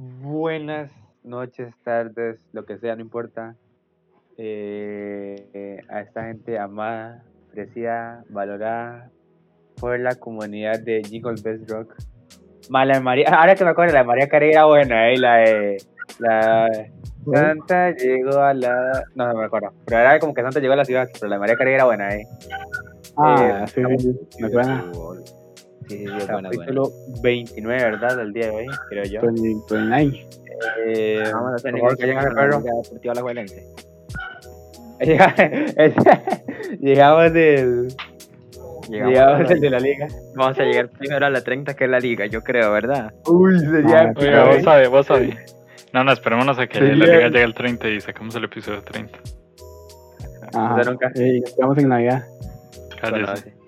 buenas noches, tardes, lo que sea, no importa. eh, a esta gente amada, apreciada, valorada por la comunidad de Jingle Best Rock. Ma, la de María, ahora que me acuerdo, la de María Carey era buena, eh, la de. La Santa llegó a la. No, no me acuerdo. Pero era como que Santa llegó a la ciudad, pero la de María Carey era buena, eh. Ah, Eh, sí, me suena. Sí, es buena, es buena. Capítulo 29, ¿verdad? Del día de hoy, creo yo. 20, 29. Eh, Vamos a tener que lleguen al perro. Deportiva Alajuelense. Llegamos del. Llegamos del de la liga. Vamos a llegar primero a la 30, que es la liga, yo creo, ¿verdad? Uy, sería. Ah, Oiga, vos eh. sabés, vos sabés. No, no, esperémonos a que Sí, la liga llegue al 30 y sacamos el episodio 30. Ajá. O sea, nunca. Sí, estamos en Navidad. Bueno, Cállese.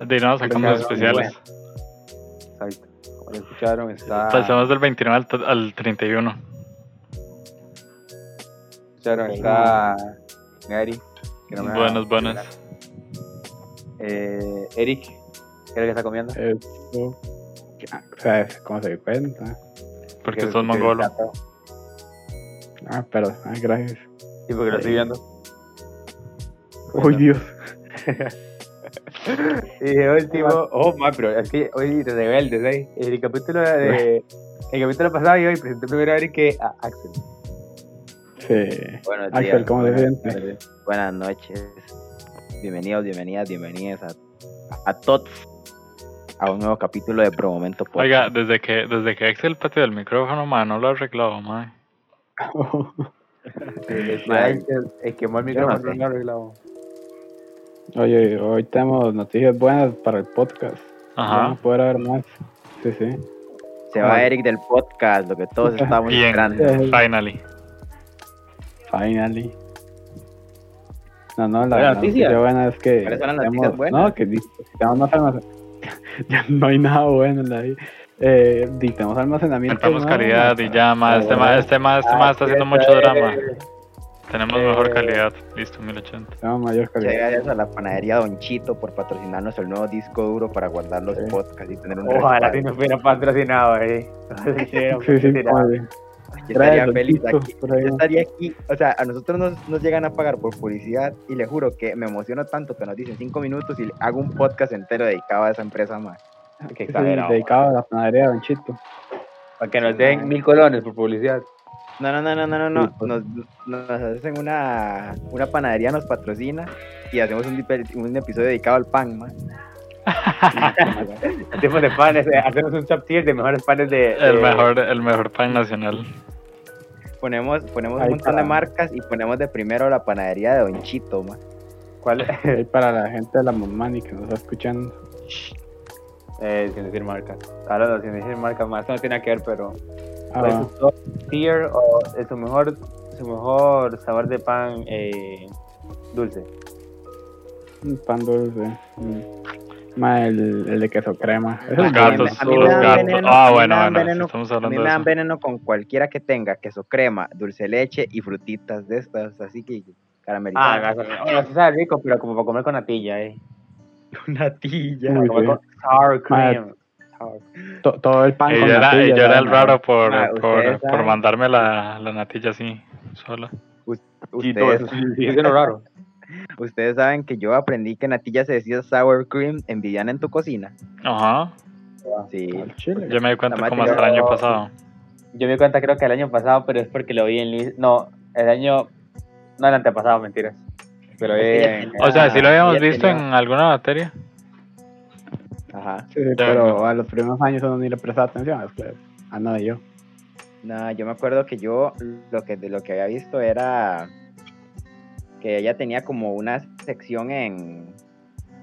De no, sacamos especiales. Exacto. Como lo escucharon, está. Pasamos del 29 al, al 31. Escucharon, está. Gary. que no me Buenas, buenas. Eh, Eric, ¿qué es lo que está comiendo? Esto. ¿Sabes cómo se cuenta? Porque Que- sos mongolo. Ah, perdón. Ah, gracias. Sí, porque lo estoy viendo. Uy, Dios. Y de último, oh, man, pero es que hoy te rebeldes, ¿eh? El capítulo de. El capítulo pasado yo hoy presenté primero a Eric que a Axel. Sí. Buenos Axel, días, ¿cómo se buenas siente? tardes, Buenas noches. Bienvenidos, bienvenidas, bienvenidas a, a todos a un nuevo capítulo de Pro Momento Podcast. Oiga, desde que, desde que Axel pateó el micrófono, man, no lo ha arreglado, man. El, el quemó el yo no micrófono, sé. no arreglado. Oye, hoy tenemos noticias buenas para el podcast. Ajá. Vamos a poder haber más. Sí, sí. se va Eric del podcast, lo que todos estábamos Bien. esperando. Finally. Finally. No, no, la, la noticia. buena es que. ¿Cuáles son las noticias tenemos- buenas? No, que tenemos más almacenamiento. ya no hay nada bueno en la vida. Eh, di, tenemos almacenamiento. Calidad ma, y ya, más. Este más, este más, este más está haciendo mucho drama. Tenemos mejor Eh, calidad. Listo, 1080. Tenemos mayor calidad. gracias a la panadería Don Chito por patrocinarnos el nuevo disco duro para guardar los Sí. podcasts y tener un Ojalá respaldo. si nos hubiera patrocinado, eh. Yo Trae estaría Don feliz Chito aquí. Yo estaría aquí, o sea, a nosotros nos, nos llegan a pagar por publicidad y le juro que me emociono tanto que nos dicen cinco minutos y hago un podcast entero dedicado a esa empresa más. Qué Sí, dedicado a la panadería de Don Chito. Para que nos den mil colones por publicidad. No, no, no, no, no, no, pues. Nos, nos hacen una, una panadería, nos patrocina y hacemos un, episodio dedicado al pan, man. Tipos de panes, eh, hacemos un top tier de mejores panes de. El de- mejor, el mejor pan nacional. Ponemos, ponemos Ahí un montón de marcas y ponemos de primero la panadería de Don Chito, man. ¿Cuál? Ahí para la gente de la Momani que nos está escuchando. eh, sin decir marca. Hablando sin decir marca más, no tiene que ver, pero. Ah, ¿Cuál va. es su top tier o es su mejor, su mejor sabor de pan eh, dulce? Un pan dulce. mm. Ma, el, el de queso crema. Los gatos, a mí me los dan gatos. veneno, Ah, bueno, bueno, si veneno, estamos A mí hablando me dan veneno con cualquiera que tenga queso crema, dulce leche y frutitas de estas, así que Ah, caramelizadas. gasolina. Bueno, sí sabe rico, pero como para comer con natilla, eh. natilla. Con sour cream. To- todo el pan Y con yo era, natilla, y yo era el raro por, Ah, por, ustedes por saben. mandarme la, la natilla así, sola. Ustedes, raro. saben que yo aprendí que natilla se decía sour cream en Viviana en tu cocina. Ajá. Sí. Yo me di cuenta como hasta el año pasado. Yo me di cuenta creo que el año pasado, pero es porque lo vi en... No, el año... No, el antepasado, mentiras. Pero O sea, sí lo habíamos visto tenía- en alguna materia. Ajá. Sí, sí, pero a los primeros años uno ni le prestaba atención. Después, ah, no, yo. No, yo me acuerdo que yo lo que de lo que había visto era que ella tenía como una sección en,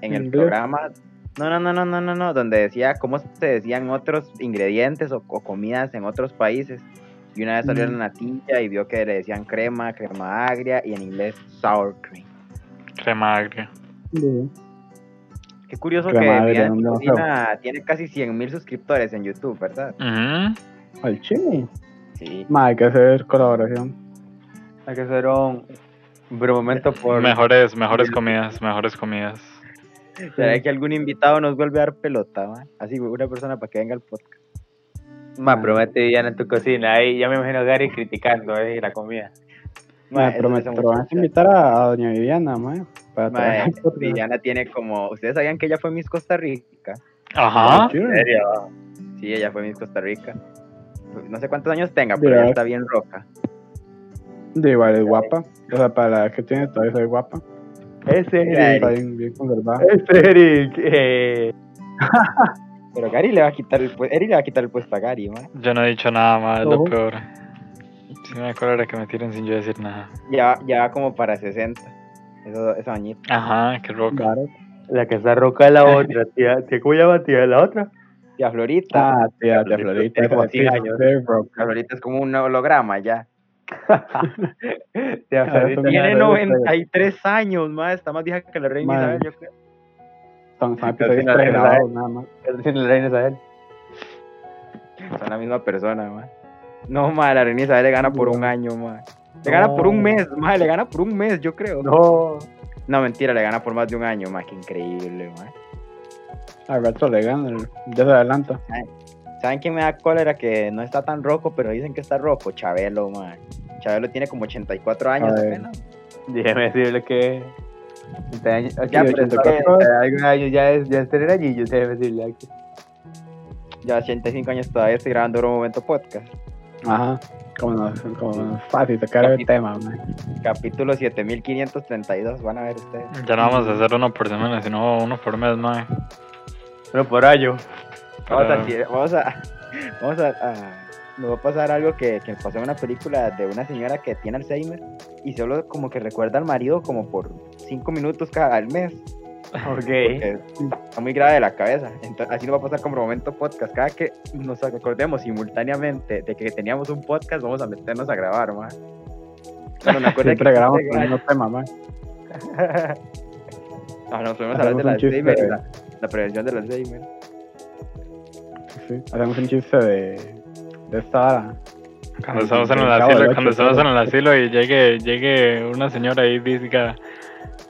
en el Inglés. programa. No, no, no, no, no, no, no, donde decía cómo se decían otros ingredientes o, o comidas en otros países. Y una vez salió Mm. la natilla y vio que le decían crema, crema agria y en inglés sour cream. Crema agria. Qué curioso que agria, Viviana ¿dónde lo Cocina tiene casi 100 mil suscriptores en YouTube, ¿verdad? Ujú. Al chile. Sí. Ma, hay que hacer colaboración. Hay que hacer un... Momento por... Mejores, mejores comidas, mejores comidas. ¿Será que algún invitado nos vuelve a dar pelota? ma? Así, una persona para que venga al podcast. Ma, Ah. promete en tu cocina. Ahí ya me imagino a Gary criticando eh, la comida. Ma, Ma, pero, me, eso es pero van a invitar a, a doña Viviana, ma, para. Viviana tiene como. ¿Ustedes sabían que ella fue Miss Costa Rica? Ajá. Sí, ¿En serio? Sí, ella fue Miss Costa Rica. No sé cuántos años tenga, pero ella está bien roca. de igual es guapa. O sea, para la edad que tiene todavía es guapa. Es Eric. está bien, bien conservada. Es Eric. Eh, Pero Gary le va a quitar el puesto. Eric le va a quitar el puesto a Gary, ma. Yo no he dicho nada más, es lo peor. Si me acuerdo que me tiren sin yo decir nada. Ya, ya va como para 60. Eso, eso añito. Ajá, qué roca. Claro. la que está roca es la otra, tía. Tía, ¿Cómo llama tía? La otra. Tía Florita. Ah, tía, tía Florita. Tiene como esa sí, 100 años. La Florita es como un holograma ya. Tía Florita. Tiene Florita. 93 años, más. Está más vieja que la reina. Isabel, yo creo. Son, son episodios pregrabados, nada más. Tiene la reina Isabel. Son la misma persona, ma. No, ma, la reina Isabel le gana por un año, ma. Le gana por un mes, ma. Le gana por un mes, yo creo. No. No, mentira, le gana por más de un año, ma. Qué increíble, ma. Al rato le gana, ya se adelanta. ¿Saben quién me da cólera? Que no está tan roco, pero dicen que está roco. Chabelo, ma. Chabelo tiene como 84 años apenas. Déjeme decirle que. 80 años- Ya, pero es 84 que- algún año ya es, ya es tener añillos, déjeme decirle aquí. Ya 85 años todavía estoy grabando un momento podcast. Ajá. Como no, como no es fácil sacar el Capítulo. tema, man. Capítulo 7532, van a ver ustedes. Ya no vamos a hacer uno por semana, sino uno por mes, mae. Pero por año. Vamos a, vamos a, vamos a, a- nos va a pasar algo que, que pasó en una película de una señora que tiene Alzheimer y solo como que recuerda al marido como por 5 minutos cada al mes. Ok. que está muy grave de la cabeza. Entonces, así nos va a pasar como momento podcast. Cada que nos acordemos simultáneamente de que teníamos un podcast, vamos a meternos a grabar, ma. Me acuerde Siempre que- grabamos con el mismo tema, man. Ah, nos podemos hablar un chiste Alzheimer de- la, la prevención del Alzheimer. Sí. Hacemos un chiste de, de esta vara. Cuando estamos en el asilo, cuando estamos en el asilo y llegue, llegue una señora y diga,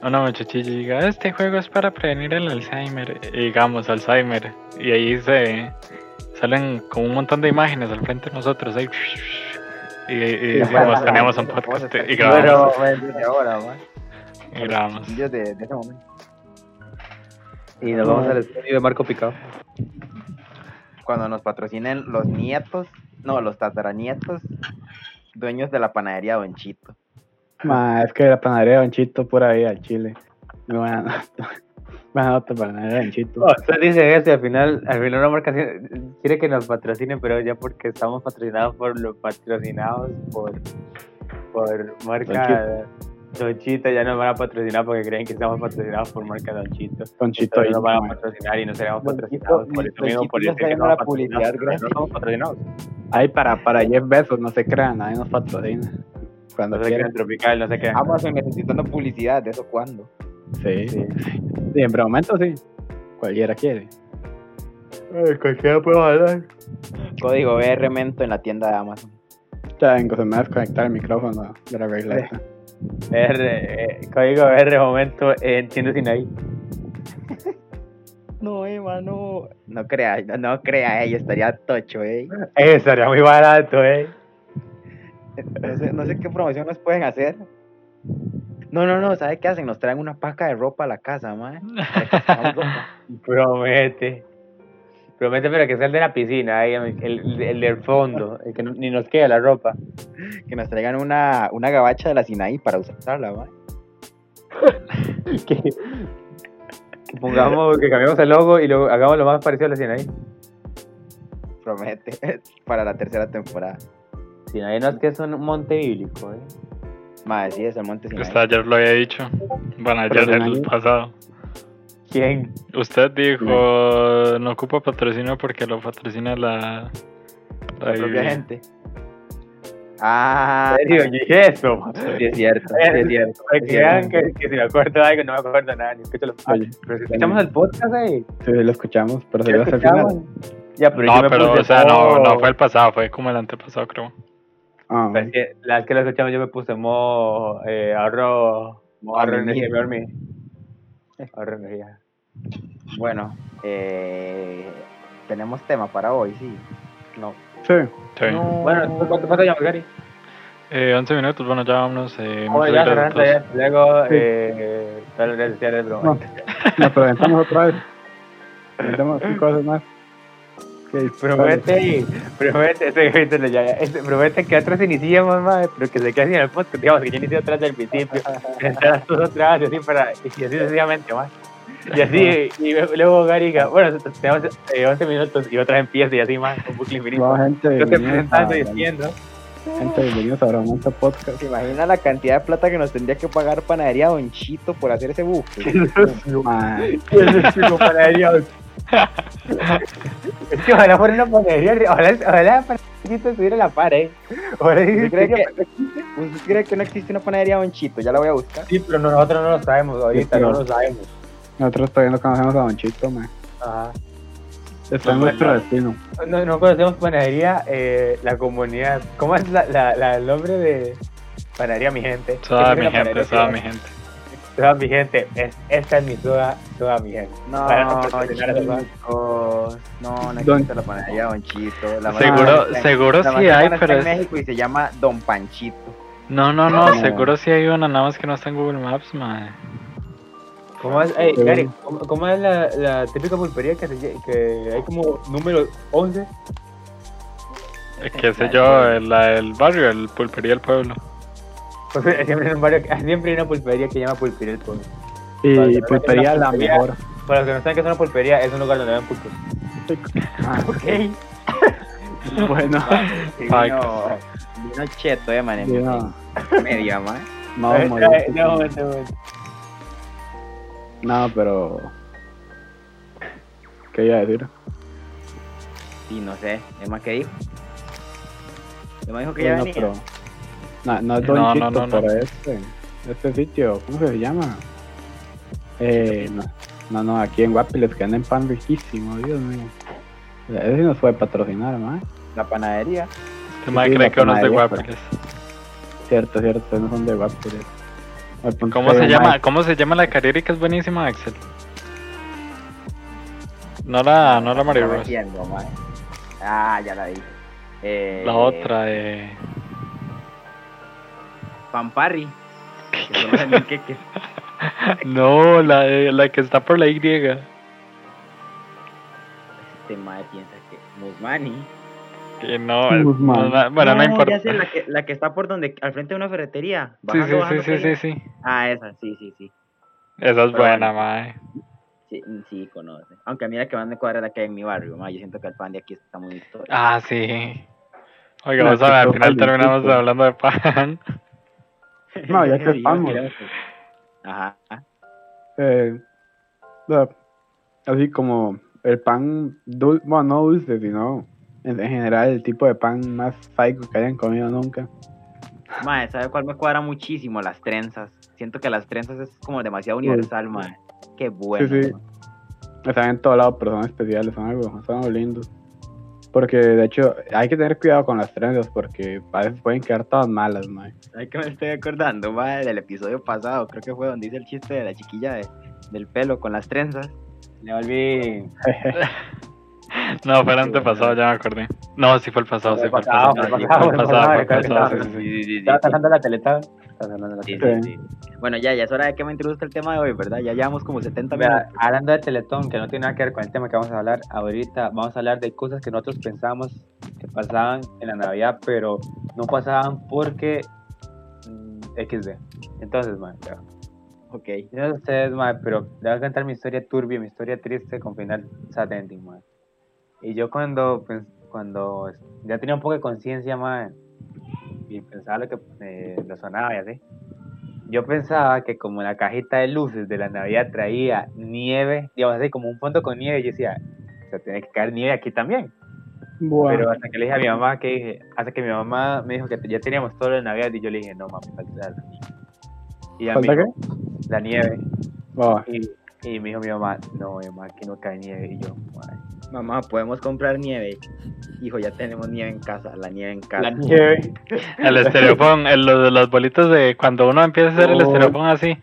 una muchachilla y diga, este juego es para prevenir el Alzheimer, y digamos Alzheimer, y ahí se salen como un montón de imágenes al frente de nosotros, ahí, y, y decimos, teníamos un podcast y grabamos, y grabamos. De, de ese momento. Y nos vamos al estudio de Marco Picado. Cuando nos patrocinen los nietos, no, los tataranietos, dueños de la panadería Don Chito. Ma, es que la panadería de Don Chito, pura vida al Chile. Muy buena nota. Buena nota para la panadería de Don Chito. Usted dice eso y al final, al final una marca quiere que nos patrocinen, pero ya porque estamos patrocinados por los patrocinados por, por marca Don Chito, ya nos van a patrocinar porque creen que estamos patrocinados por marca Don Chito. Don Chito Entonces y nos van a patrocinar y no seremos patrocinados por eso mismo, por eso que no. No patrocinados. Ay, para, para Jeff Bezos, no se crean, nadie nos patrocina. Cuando No quieran. tropical, no se crean. Amazon necesitando publicidad, ¿de eso cuándo? Sí, sí. Sí, en momento sí. Cualquiera quiere. Cualquiera puede hablar. Código BR Mento en la tienda de Amazon. Ya vengo, se me va a desconectar el micrófono de la regla. R, eh, código R momento en Tienda Sinaí. No, Eva, no. No crea, no, no crea, ella estaría tocho, eh. Eh, estaría muy barato, eh. No sé, no sé qué promoción nos pueden hacer. No, no, no, ¿sabe qué hacen? Nos traen una paca de ropa a la casa, man. Promete. Promete, pero que sea el de la piscina, ahí, el, el- el del fondo, el que no- ni nos queda la ropa. Que nos traigan una, una gabacha de la Sinaí para usarla, man. Que, que pongamos, que cambiemos el logo y lo hagamos lo más parecido a la Sinaí. Promete. para la tercera temporada. Sinaí no es que es un monte bíblico, eh. Madre, sí, es el monte Sinaí. Usted ayer lo había dicho, bueno, ayer de el pasado. ¿Quién? Usted dijo, no ocupa patrocinio porque lo patrocina la, la, La propia Biblia". gente. Ah, ¿En serio? Yo dije eso. sí es cierto, es cierto. Es cierto. que, que si me acuerdo de algo, no me acuerdo nada, ni escucho los Oye, Pero si escuchamos el podcast ahí. sí, lo escuchamos, pero se ¿ya dio hasta el final. escuchamos? Ya, pero yo No, me pero, puse o sea, no, no fue el pasado, fue como el antepasado, creo. Ah, Pues es que la vez que lo escuchamos yo me puse modo eh, ahorro, energía, me dormí. Ahorro energía. Bueno, eh, tenemos tema para hoy, sí. No. Sí. Sí. Bueno, ¿cuánto, cuánto llamas, Gary? Eh, 11 minutos, bueno, ya vámonos. Eh, Oh, ya, ya. Luego, Sí. eh. No, nos presentamos otra vez. Presentamos cinco cosas más. Promete, promete, ese capítulo ya, ese- promete que otros iniciemos más, pero que se queden en el podcast, digamos que yo inicié atrás del principio, entrar todos atrás y así para, y así sucesivamente más. Y así, y luego Gariga, bueno, tenemos eh, 11 minutos y otra empieza y así más, un bucle infinito. Vamos, gente. Yo te bienvenidos presentando y diciendo, Gente, bienvenidos a Bromanta Podcast. ¿Se imagina la cantidad de plata que nos tendría que pagar Panadería Don Chito por hacer ese buque? Mae, es su que ojalá fuera una panadería, ojalá, ojalá la panadería estuviera a la par, eh. Ojalá ¿Usted cree, que, ¿Usted cree que no existe una panadería Don Chito? Ya la voy a buscar. Sí, pero no- nosotros no lo sabemos, ahorita pero- no lo sabemos. Nosotros todavía no conocemos a Don Chito, mae. Ajá. Está en No, nuestro no. destino. No, no conocemos panadería, eh, la comunidad. ¿Cómo es la, la, la- el nombre de panadería, mi gente? Toda ¿Qué mi gente, toda mi gente. Toda mi gente. Es, esta es mi toda, toda mi gente. No, Para no chicos. No, no existe la panadería Don Chito. La Seguro, está seguro la sí hay, cercana está pero en es... México y se llama Don Panchito. No, no, no, No. seguro sí hay una, nada más que no está en Google Maps, man. ¿Cómo es, ey, Sí. Gary, ¿cómo, cómo es la, la típica pulpería que, que hay como número 11? Qué sé yo, la del barrio, el pulpería del pueblo. Pues, siempre, hay un barrio, siempre hay una pulpería que se llama Pulpería del Pueblo. Y pulpería la pulpería. mejor. Para los que no saben que es una pulpería, es un lugar donde dan pulpes. Ah, Ok. bueno, Vino, vino cheto, eh, man. no, Media, man. no, no, no, no. no, pero. ¿Qué iba a decir? Y no sé, Emma, ¿qué dijo? Emma dijo que ya venía. pero. No, no es Don No, no, Chito, no, no. pero este. Este sitio, ¿cómo se llama? Eh, no, no, no, aquí en Guapi les quedan en pan riquísimo, Dios mío. Ese sí nos puede patrocinar, más. La panadería. Este sí, cree que uno es de Guapiles. Cierto, cierto, no son de Guapi. Al punto ¿Cómo se llama? ¿Cómo se llama la carrera que es buenísima, Axel? No la, no la Mario Bros. Ah, ya la vi. Eh, La otra, eh. Pamparri. Que. No, la, de- la que está por la Y. Este mae piensa que Musmani. Que no, Guzmán. no, bueno, no, importa. ya sé, la que, la que está por donde, al frente de una ferretería. Sí, bajando, sí, bajando sí, sí, sí, sí. Ah, esa, sí, sí, sí. Esa es Pero buena, mae. Sí, sí, conoce. Aunque a mí la que más me cuadra es la que hay en mi barrio, mae. Yo siento que el pan de aquí está muy histórico. Ah, sí. Oiga, No, vamos a ver, al final terminamos calientito. hablando de pan. No, ya que estamos. Ajá. eh, así como el pan dulce, bueno, no dulce, sino en, en general el tipo de pan más psycho que hayan comido nunca. Mae, ¿sabe cuál me cuadra muchísimo? Las trenzas. Siento que las trenzas es como demasiado universal, mae. Qué bueno. sí. mae. Están en todos lados, pero son especiales, son algo, son algo lindos. Porque de hecho hay que tener cuidado con las trenzas porque a veces pueden quedar todas malas, mae. ¿Sabes que me estoy acordando, mae? Del episodio pasado. Creo que fue donde hice el chiste de la chiquilla de- del pelo con las trenzas. Le volví. No, fue el antepasado, ya me acordé. No, sí fue el pasado, sí fue el pasado. fue el pasado, fue el Estaba pasando la teleta. Estaba sonando la Sí, sí, sí. Bueno, ya, ya es hora de que me introduzca el tema de hoy, ¿verdad? Ya llevamos como 70 Vea, minutos. hablando de Teletón, que no tiene nada que ver con el tema que vamos a hablar ahorita, vamos a hablar de cosas que nosotros pensamos que pasaban en la Navidad, pero no pasaban porque mm, XD. Entonces, man, vea, Ok. yo no sé ustedes, man, pero le voy a contar mi historia turbia, mi historia triste con final sad ending, man. Y yo cuando, pens- cuando ya tenía un poco de conciencia, man, y pensaba lo que eh, lo sonaba y así. Yo pensaba que como la cajita de luces de la Navidad traía nieve, digamos así, como un fondo con nieve, yo decía, o sea, tiene que caer nieve aquí también. Pero hasta que le dije a mi mamá, que dije, hasta que mi mamá me dijo que ya teníamos todo lo de Navidad, y yo le dije, no, mami, falta la nieve. Y me ¿Falta dijo, la nieve. Y, y me dijo mi mamá, no, mi mamá, aquí no cae nieve. Y yo, "Ay, Mamá, podemos comprar nieve. Hijo, ya tenemos nieve en casa. La nieve en casa. la nieve. El estereofón, el, lo de las bolitas de cuando uno empieza a hacer el Oh. estereofón así.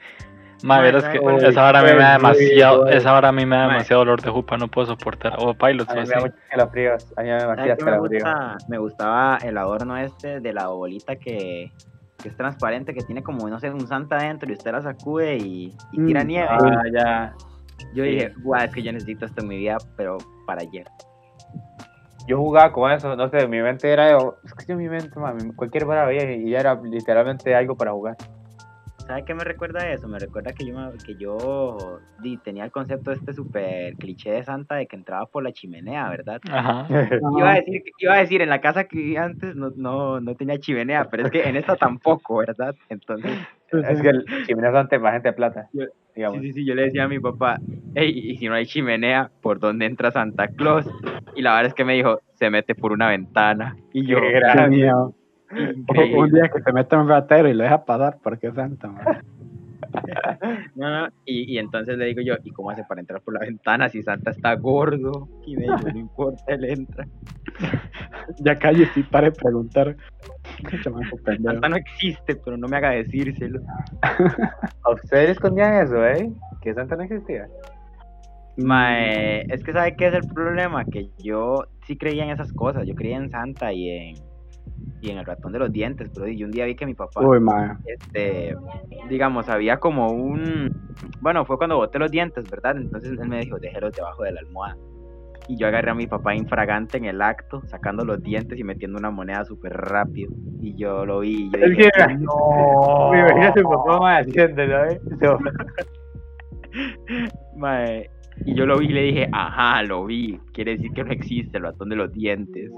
Ma, Ma, verás ¿sabe que esa hora a mí me da demasiado, esa hora a mí me da Ma. demasiado dolor de jupa, no puedo soportar. O pilots A o mí así. me gustaba el adorno este de la bolita que, que es transparente, que tiene como, no sé, un santa adentro y usted la sacude y, y tira Mm, nieve. Ah, ya. Yo sí. dije, guau, es que yo necesito esto en mi vida, pero para ayer. Yo jugaba con eso, no sé, mi mente era. Es que yo mi mente, mami, cualquier vara veía y ya era literalmente algo para jugar. ¿Sabe qué me recuerda eso? Me recuerda que yo, que yo di, tenía el concepto este súper cliché de Santa de que entraba por la chimenea, ¿verdad? Ajá. Iba a decir, iba a decir en la casa que vivía antes no, no, no tenía chimenea, pero es que en esta tampoco, ¿verdad? Entonces, es que el chimenea son más gente de plata. Yo- Digamos. sí, sí, sí, yo le decía a mi papá, hey, y si no hay chimenea, ¿por dónde entra Santa Claus? Y la verdad es que me dijo, se mete por una ventana. Y yo, Qué increíble. Un día que se meta un ratero y lo deja pasar, porque es santa, man. No, no, Y, y entonces le digo yo, ¿y cómo hace para entrar por la ventana si Santa está gordo? Y me dijo, no importa, él entra. Ya calle sí pare de preguntar. Santa no existe, pero no me haga decírselo. A ustedes escondían eso, ¿eh? Que Santa no existía. Mae, es que ¿sabe qué es el problema? Que yo sí creía en esas cosas. Yo creía en Santa y en, y en el ratón de los dientes, pero yo un día vi que mi papá, Uy, este, digamos, había como un... Bueno, fue cuando boté los dientes, ¿verdad? Entonces él me dijo, déjelos debajo de la almohada. Y yo agarré a mi papá infragante en el acto, sacando los dientes y metiendo una moneda súper rápido. Y yo lo vi y yo Es dije, que- no. Me imagino a tu papá más haciéndolo, ¿eh? So- Mae, Y yo lo vi y le dije, ajá, lo vi. Quiere decir que no existe el ratón de los dientes.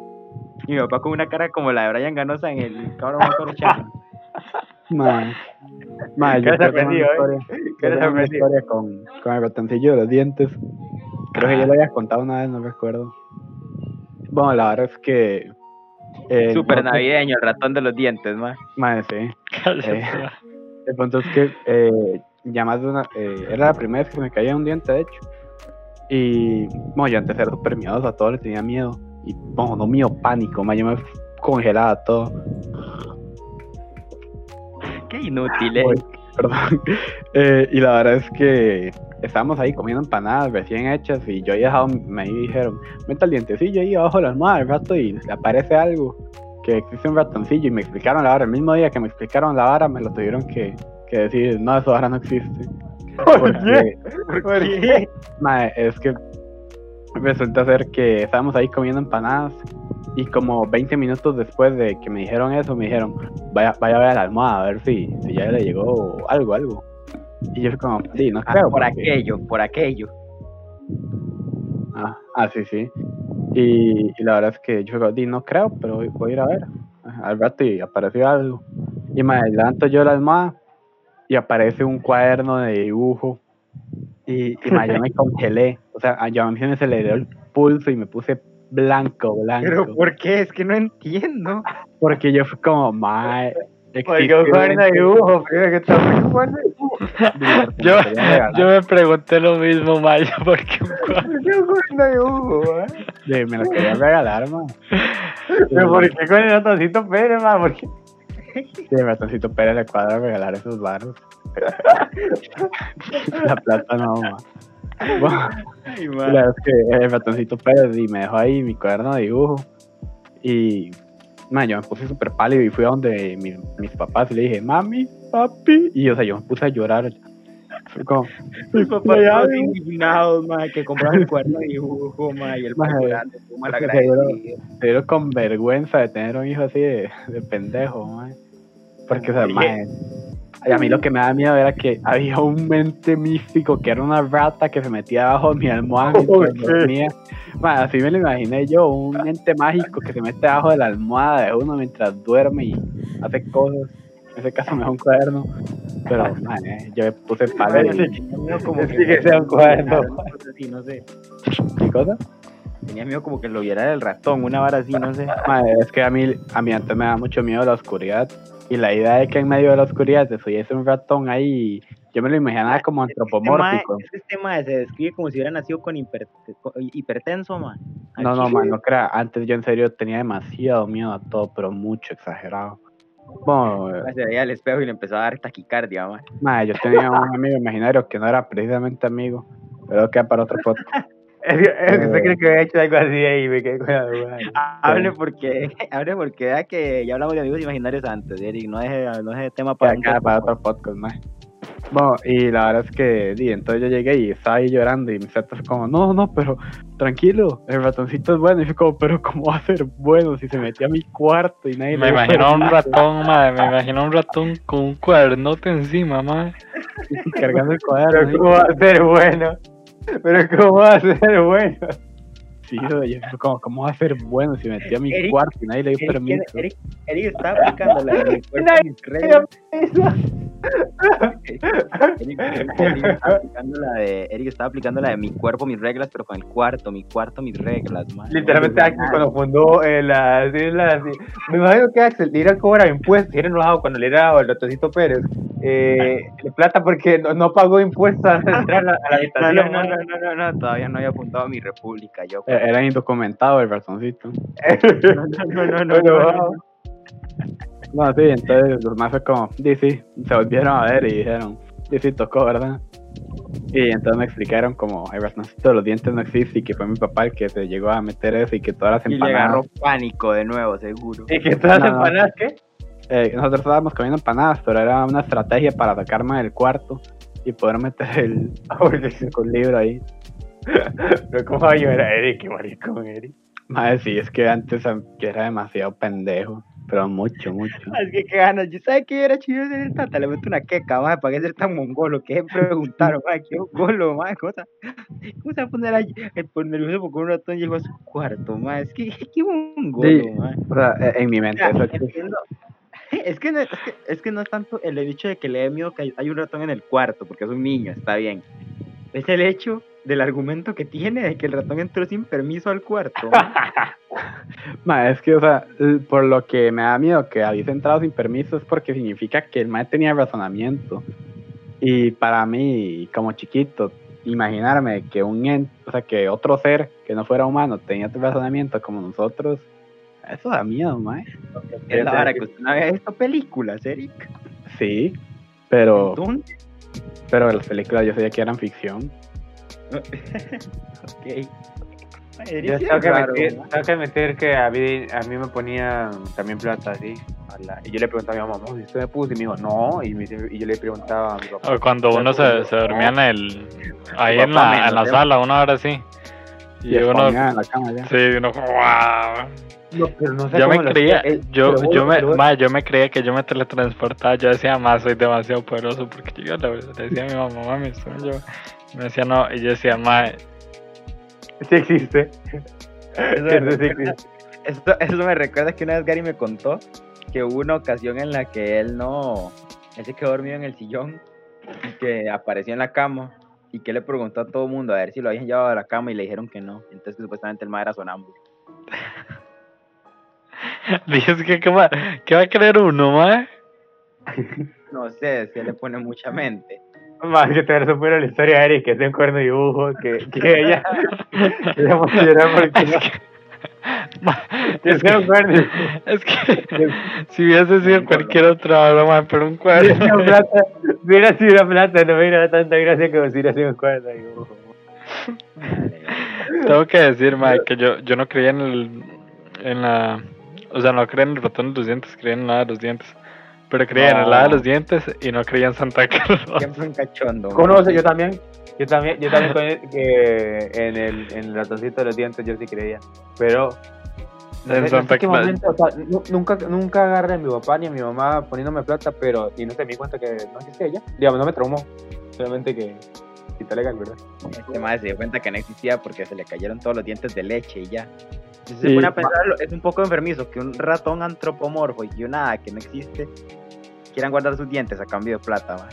Y mi papá con una cara como la de Brian Ganosa en el cabrón Motor Channel. Man. Man, Qué yo una ¿eh? una historia con, con el ratoncillo de los dientes. Creo que yo lo había contado una vez, no recuerdo. Bueno, la verdad es que. eh, Súper nosotros- navideño, el ratón de los dientes, ma. Man, sí. Eh. El punto es que eh, ya más de una, eh, era la primera vez que me caía un diente, de hecho. Y bueno, yo antes era súper miedoso, a todo le tenía miedo. Y bueno, no mío, pánico, man, yo me congelaba todo. Qué inútil, eh. Uy, Perdón. Eh, y la verdad es que estábamos ahí comiendo empanadas recién hechas y yo había dejado, me dijeron, meta el dientecillo ahí abajo de la almohada al rato y le aparece algo, que existe un ratoncillo y me explicaron la vara. El mismo día que me explicaron la vara me lo tuvieron que, que decir, no, eso ahora no existe. ¿Por qué? mae, es que resulta ser que estábamos ahí comiendo empanadas y como 20 minutos después de que me dijeron eso, me dijeron, vaya, vaya a ver la almohada a ver si, si ya le llegó algo, algo. Y yo fui como, sí, no Ah, creo. por porque- aquello, por aquello. Ah, ah, sí, sí. Y, y la verdad es que yo "Di, no creo, pero voy, a ir a ver. Al rato y apareció algo. Y me levanto yo la almohada y aparece un cuaderno de dibujo. Y, y yo me congelé. O sea, a- yo a mí se me aceleró el pulso y me puse blanco, blanco. Pero ¿por qué? Es que no entiendo. Porque yo fui como, mae. Porque cuaderno de dibujo, que todo, un cuaderno de dibujo. Yo, yo me pregunté lo mismo, Maya, porque un cuadro. ¿Por qué un de dibujo, eh? Sí, me lo quería regalar, man. Pero ¿por qué con el ratoncito Pérez, man? ¿Por qué? Sí, el ratoncito Pérez le cuadra regalar esos baros. La plata no, ma. Bueno, Ay, la ma. verdad es que el ratoncito Pérez y me dejó ahí mi cuaderno de dibujo. Y man, yo me puse súper pálido y fui a donde mi- mis papás y le dije, mami, papi. Y o sea, yo me puse a llorar. Fue como, Mi papá "Ya, todos ya". indignados, que compraron el cuerno de dibujo, ma, y el es que seguro- agradecido. pero con vergüenza de tener un hijo así de, de pendejo, man. Porque, o sea, man, y a mí lo que me da miedo era que había un mente místico que era una rata que se metía abajo de mi almohada mientras dormía. Man, así me lo imaginé yo, un ente mágico que se mete abajo de la almohada de uno mientras duerme y hace cosas. En ese caso me da un cuaderno. Pero, man, eh, yo me puse y- Tenía miedo como que sea un cuaderno. Sí, no sé. ¿Qué cosa? Tenía miedo como que lo viera el ratón, una vara así, no sé. Man, es que a mí, a mí antes me da mucho miedo la oscuridad. Y la idea de que en medio de la oscuridad te subiese un ratón ahí, yo me lo imaginaba como antropomórfico. este mae se describe como si hubiera nacido con, hiper- con- hipertenso, man. No, no, man, no crea. Antes yo en serio tenía demasiado miedo a todo, pero mucho exagerado. Bueno, eh, Se veía al espejo y le empezó a dar taquicardia, mae. mae, yo tenía un amigo imaginario que no era precisamente amigo, pero que para otro podcast. Es es Eh. usted cree que había hecho algo así y me quedé con la duda. Hable porque, hable porque vea que ya hablamos de amigos imaginarios antes, Eric. No deje, no deje tema para acá, para otro podcast, mae. Bueno, y la verdad es que, di, entonces yo llegué y estaba ahí llorando y mi Z fue como, no, no, pero tranquilo, el ratoncito es bueno. Y fue como, pero ¿cómo va a ser bueno si se metió a mi cuarto y nadie Me imagino un permiso?" ratón, madre. Me imagino un ratón con un cuadernote encima, madre. Y cargando el cuaderno. ¿cómo va a ser bueno? Pero ¿cómo va a ser bueno? Sí, oye, ¿cómo va a ser bueno si me metió a mi Eric, cuarto y nadie le dio Eric, permiso? Eric, Eric está aplicando la de mi cuerpo, Nadie mis reglas. Eric, Eric- Eric está aplicando la de, Eric está aplicando la de mi cuerpo, mis reglas, pero con el cuarto, mi cuarto, mis reglas, man. Literalmente Axel cuando fundó eh, la, la-. Me imagino que Axel le era cobrar impuestos, era enojado cuando le era al ratoncito Pérez. Eh, plata porque no, no pagó impuestos antes de entrar a la, a la No, habitación. no, no, no, no, no, no, todavía no había apuntado a mi república, yo. Eh, Era indocumentado el ratoncito. No, no, no, no, no, no, sí, entonces los más fue como, sí, sí, se volvieron a ver y dijeron, sí, sí, tocó, ¿verdad? Y entonces me explicaron como el ratoncito de los dientes no existe y que fue mi papá el que se llegó a meter eso y que todas las Y le agarró empanadas, pánico de nuevo, seguro. Y que todas las empanadas, ¿qué? eh, nosotros estábamos comiendo empanadas, pero era una estrategia para sacarme del cuarto y poder meter el, el libro ahí. Pero ¿cómo va a llorar Eric? Qué maricón, Eric. Madre, sí, es que antes yo era demasiado pendejo, pero mucho, mucho. Es que qué ganas. Yo sabes que era chido ser el tata. Le meto una queca, más para que ser tan mongolo. Que preguntaron, madre, qué mongolo, más cosa. ¿Cómo se va a poner ahí? El nervioso porque un ratón llegó a su cuarto, más. Es que qué mongolo, Sí. mae. O sea, eh, en mi mente, Ya, eso existe. entiendo. Es que, no, es, que, es que no es tanto el hecho de que le dé miedo que hay, hay un ratón en el cuarto, porque es un niño, está bien. Es el hecho del argumento que tiene de que el ratón entró sin permiso al cuarto. Ma, es que, o sea, por lo que me da miedo que habéis entrado sin permiso es porque significa que el mae tenía razonamiento. Y para mí, como chiquito, imaginarme que un en- o sea, que otro ser que no fuera humano tenía razonamiento como nosotros, eso da miedo, mae. es la hora que usted no había visto películas, Eric. Sí, pero, Entonces, pero las películas yo sabía que eran ficción. ok. Yo sí tengo que, mae. tengo que a mí, a mí me ponían también plata a la- y yo le preguntaba a mi mamá, "¿y usted me puso? Y me dijo, no. Y, me- y yo le preguntaba a mi papá. Cuando uno se, se dormía en el. Ahí Tu en la, en la sala, una hora así. Y, Y uno. en la cama ya. Sí, uno. No, pero no sé Yo cómo me creía, hacía, yo, pero yo, me, pero ma, yo me creía que yo me teletransportaba. Yo decía, más soy demasiado poderoso. Porque yo le, decía a mi mamá, mami, soy yo. Me decía, no. Y yo decía, ma, Sí existe. Eso me, recuerda, existe. eso, eso me recuerda que una vez Gary me contó que hubo una ocasión en la que él no, él se quedó dormido en el sillón y que apareció en la cama y que le preguntó a todo el mundo a ver si lo habían llevado a la cama y le dijeron que no. Entonces que supuestamente el madre era sonámbulo. dije, que ¿qué va, qué va a creer uno, ma? No sé, si le pone mucha mente. Más que te supera la historia de Eric, que es de un cuerno dibujo, que, que ella, que ella porque. Ma, que es, que, cuerno. es que si hubiese sido cualquier otra broma, pero un Si hubiera sido cuerno. plata, si hubiera sido plata, no me hubiera dado tanta gracia como si hubiera sido un cuerno dibujo. Tengo que decir, ma, que yo, yo no creía en el. En la. O sea, no creía en el ratón de los dientes, creía en la de los dientes. Pero creía en el hada de los dientes y no creía en Santa Claus. Siempre un cachondo. Conoce, yo también. Yo también, yo también con- que en el, en el ratoncito de los dientes yo sí creía. Pero no En no Santa Claus. momento, o sea, nu- nunca, nunca agarré a mi papá ni a mi mamá poniéndome plata, pero y no se me di cuenta que no existía ella. Digamos, no me traumó. Solamente que te legal, ¿verdad? Este madre se dio cuenta que no existía porque se le cayeron todos los dientes de leche y ya. Si se Sí, pone a pensarlo, es un poco enfermizo que un ratón antropomorfo y una hada que no existe quieran guardar sus dientes a cambio de plata, ma.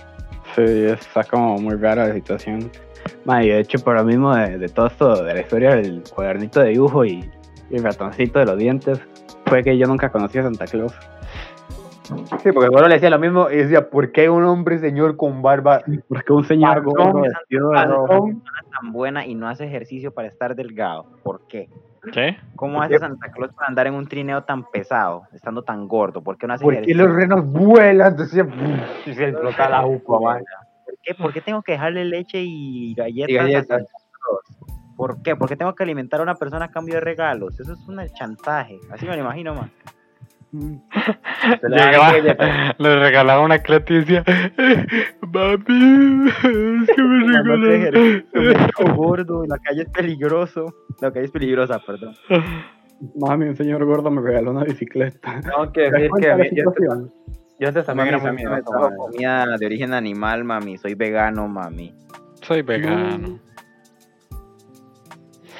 Sí, está como muy rara la situación. Ma, y de hecho, por lo mismo de, de todo esto, de la historia del cuadernito de dibujo y, y el ratoncito de los dientes, fue que yo nunca conocí a Santa Claus. Sí, porque bueno le decía lo mismo y decía, ¿por qué un hombre señor con barba Porque un señor rojo. panzón? tan buena y no hace ejercicio para estar delgado. ¿Por qué? ¿Qué? ¿Cómo hace Santa Claus para andar en un trineo tan pesado, estando tan gordo? ¿Por qué no hace ¿Por qué ejercicio? los renos vuelan? Entonces, y se explota la jupa, man. ¿Por qué? ¿Por qué tengo que dejarle leche y galletas? Y a galletas. Santa Claus? ¿Por qué? ¿Por qué tengo que alimentar a una persona a cambio de regalos? Eso es un chantaje. Así me lo imagino, man. Dan Llegaba, le regalaba una cleta y decía, papi, es que me No me quedo gordo, la calle es peligroso. La calle es peligrosa, perdón. Mami, un señor gordo me regaló una bicicleta. Tengo que ¿Te das decir que a de mí, yo, situación? yo antes también era Mami, muy miedoso, comida de origen animal, mami. Soy vegano, mami. Soy vegano.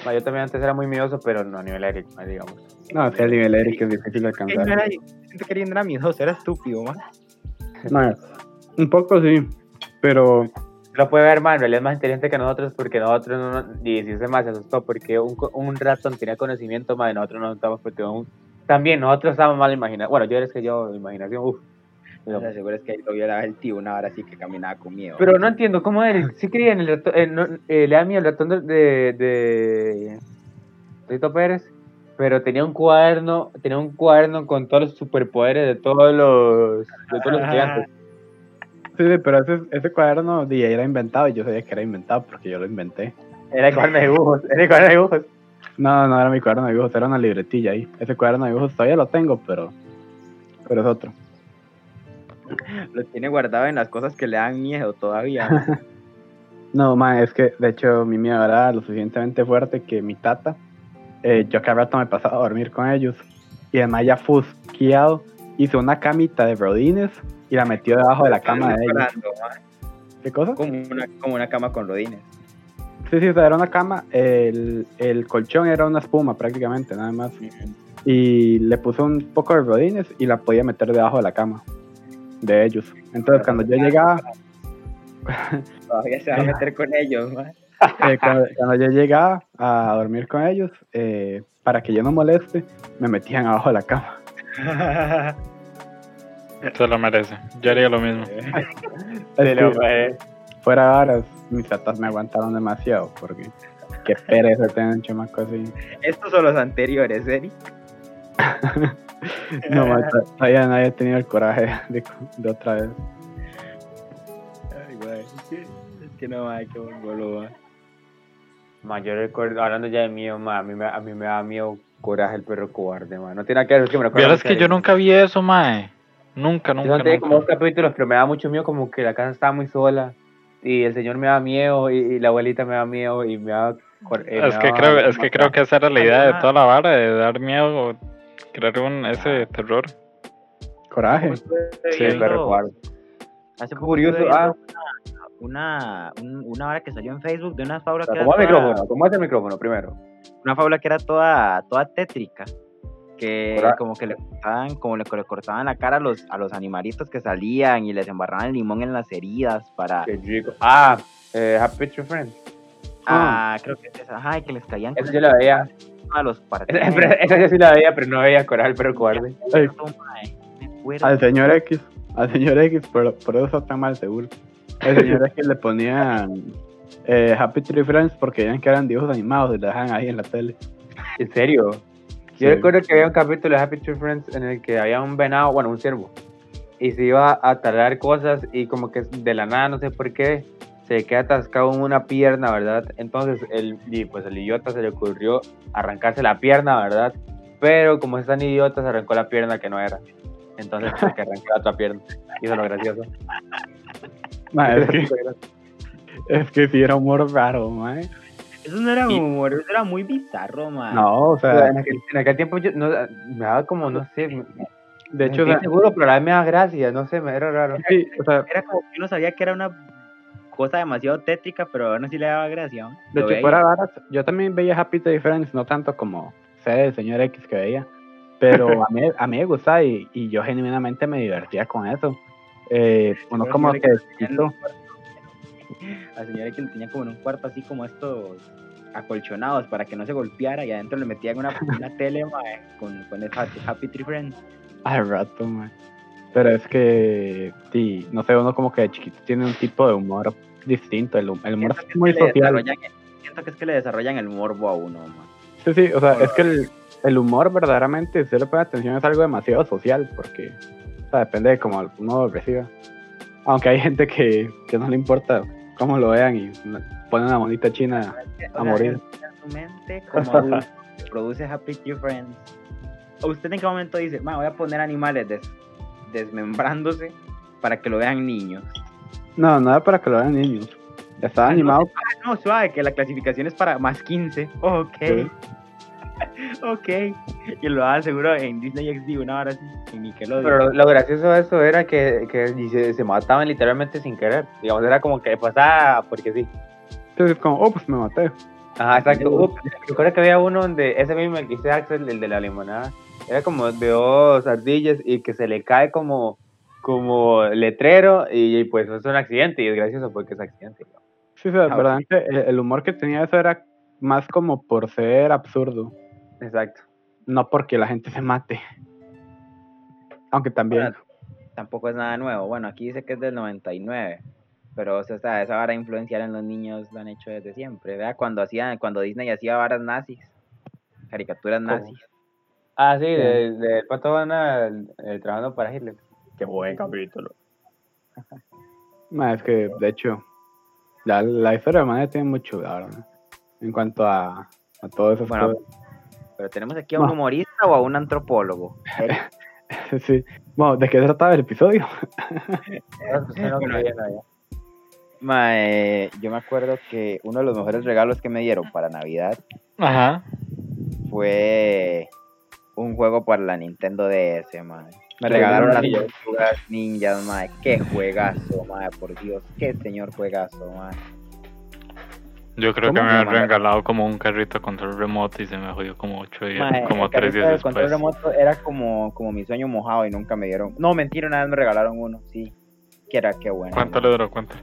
Yo también antes era muy miedoso, pero no a nivel ma, digamos. No, el nivel Eric es difícil de ¿Qué no alcanzar. era? Siento que no era miedoso, era estúpido, man. Ma, un poco sí, pero Lo puede ver, man, en realidad es más inteligente que nosotros porque nosotros no, no- y si se más se asustó porque un, un ratón tenía conocimiento, más de nosotros no estamos porque un, también nosotros estamos mal imaginados. Bueno, yo eres que yo, imaginación, uff. Lo más seguro es que ahí lo vio el tío una hora así que caminaba con miedo. Pero no entiendo cómo Eric sí creía en el ratón, eh, no, eh, le da miedo el ratón de, de, de Tito Pérez, pero tenía un cuaderno, tenía un cuaderno con todos los superpoderes de todos los, de todos los estudiantes. sí, sí, pero ese, ese cuaderno di, era inventado y yo sabía que era inventado porque yo lo inventé. Era el cuaderno de dibujos, era el cuaderno de dibujos. No, no era mi cuaderno de dibujos, era una libretilla ahí. Ese cuaderno de dibujos todavía lo tengo, pero, pero es otro. Lo tiene guardado en las cosas que le dan miedo todavía. man. No, ma, es que de hecho mi miedo era lo suficientemente fuerte que mi tata, eh, yo cada rato me pasaba a dormir con ellos y además ya fusqueado hizo una camita de rodines y la metió debajo de la cama de ellos. Man. ¿Qué cosa? Como una, como una cama con rodines. Sí, sí, o sea, era una cama, el, el colchón era una espuma prácticamente, nada más. Y le puso un poco de rodines y la podía meter debajo de la cama de ellos. Entonces cuando yo llegaba, Todavía se va a meter con ellos, man. Eh, cuando, cuando yo llegaba a dormir con ellos, eh, para que yo no moleste, me metían abajo de la cama. Se lo merece. Yo haría lo mismo. Que fuera varas, mis tatas me aguantaron demasiado porque qué pereza tener un chamaco así. Estos son los anteriores, Eri. No, ma, to- todavía nadie ha tenido el coraje de, de otra vez. Ay, güey. Es que, es que no, hay que boludo. Yo recuerdo, hablando ya de miedo, ma, a mí, me, a mí me da miedo coraje el perro cobarde, ma. No tiene nada que ver, es que me recuerda Vieras mucho que yo nunca vi eso, mae. Nunca, Yo nunca, no tenía como dos nunca. capítulos, pero me da mucho miedo como que la casa estaba muy sola y el señor me da miedo y, y la abuelita me da miedo y me da... eh, Es me que da- creo, es que creo que esa era la idea de Alguna- toda la vara, de dar miedo, crear un, ese terror. Coraje. Sí, el perro cobarde. Hace poco Curioso, ah. Una, un- una hora que salió en Facebook de una fábula que era Toma el toda- micrófono, toma el micrófono primero. una fábula que era toda, toda tétrica. Que como que le cortaban, como le, le cortaban la cara a los, a los animalitos que salían y les embarraban limón en las heridas para. Qué rico. Ah, eh, Happy Tree Friends. Ah, creo que es esa. Ajá, y que les caían Esa yo la veía. a los Esa, partidos. pero- esa yo sí la veía, pero no veía coraje el perro cobarde. Al señor X, al señor X, por, por eso está mal seguro. El señor X le ponían eh, Happy Tree Friends porque veían que eran dibujos animados y le dejan ahí en la tele. ¿En serio? Sí. Yo recuerdo que había un capítulo de Happy Tree Friends en el que había un venado, bueno, un ciervo, y se iba a talar cosas y como que de la nada, no sé por qué, se queda atascado en una pierna, ¿verdad? Entonces, el, y pues el idiota se le ocurrió arrancarse la pierna, ¿verdad? Pero como es tan idiota, se arrancó la pierna que no era. Entonces, que arrancó la otra pierna. Es lo gracioso. Ma, es, que, es que sí era humor raro, ma. Eso no era Y- humor, eso era muy bizarro, man. No, o O sea, en, aquel, en aquel tiempo yo no, me daba como, no sé, me- de hecho, o sea, seguro, pero a la vez me da gracia, no sé, me era raro. sí, o sea, Era como que uno sabía que era una cosa demasiado tétrica, pero aún así le daba gracia. ¿no? de hecho, fuera varas, yo también veía Happy Tree Friends, no tanto como sé el señor X que veía, pero a mí, a mí me gustaba y, y yo genuinamente me divertía con eso. Eh, uno como que Al señor X le tenía como en un cuarto así como estos acolchonados para que no se golpeara y adentro le metían una, una tele mae, con, con el Happy, Happy Tree Friends. al rato, ma. Pero es que, sí, no sé, uno como que de chiquito tiene un tipo de humor distinto, el, el humor que es muy que social. siento que es que le desarrollan el morbo a uno, man. Sí, sí, o sea, es que el, el humor verdaderamente, si usted le pone atención, es algo demasiado social, porque sea, depende de cómo uno lo reciba. Aunque hay gente que, que no le importa cómo lo vean y ponen una monita china O a sea, morir. en su mente como adulto, produce Happy Few Friends. ¿O usted en qué momento dice, "Ma, voy a poner animales des- desmembrándose para que lo vean niños? No, nada para que lo vean niños. Está Ah, no, animado. Ah, no, suave, que la clasificación es para más 15. Ok. Sí. ok. Y lo daban seguro en Disney XD, una hora así, en Nickelodeon. Pero lo, lo gracioso de eso era que, que se, se mataban literalmente sin querer. Digamos, era como que pasaba porque sí. Entonces es como, oh, pues me maté. Ajá, exacto. Up, recuerdo que había uno donde ese mismo el que dice Axel, el de la limonada, era como de dos ardillas y que se le cae como, como letrero y, y, pues es un accidente y es gracioso porque es accidente. ¿no? Sí, o sea, Ah, el, el humor que tenía eso era más como por ser absurdo, Exacto. no porque la gente se mate. Aunque también. Tampoco es nada nuevo. Bueno, aquí dice que es del 99. Pero o sea, esa, esa vara influenciar en los niños lo han hecho desde siempre. Vea cuando hacían, cuando Disney hacía varas nazis, caricaturas ¿Cómo? nazis. Ah, sí, de, de Pato Bana eh, trabajando para Hitler. Qué buen capítulo. Es que, de hecho, la, la historia de Manía tiene mucho, la verdad. En cuanto a, a todo eso. Bueno, Pero tenemos aquí a un No. humorista o a un antropólogo. Sí. Bueno, ¿de qué trataba el episodio? Bueno, mae, yo me acuerdo que uno de los mejores regalos que me dieron para Navidad Ajá. fue un juego para la Nintendo DS, mae. Me regalaron las tortugas ninjas, mae. Qué juegazo, mae, por Dios. Qué señor juegazo, mae. Yo creo que ¿Cómo me han regalado como un carrito control remoto y se me jodió como ocho días, Mae, como el tres carrito días de control después. remoto era como, como mi sueño mojado y nunca me dieron. No, mentira, una vez me regalaron uno, sí. Que era, qué bueno. ¿Cuánto le duró? ¿Cuánto?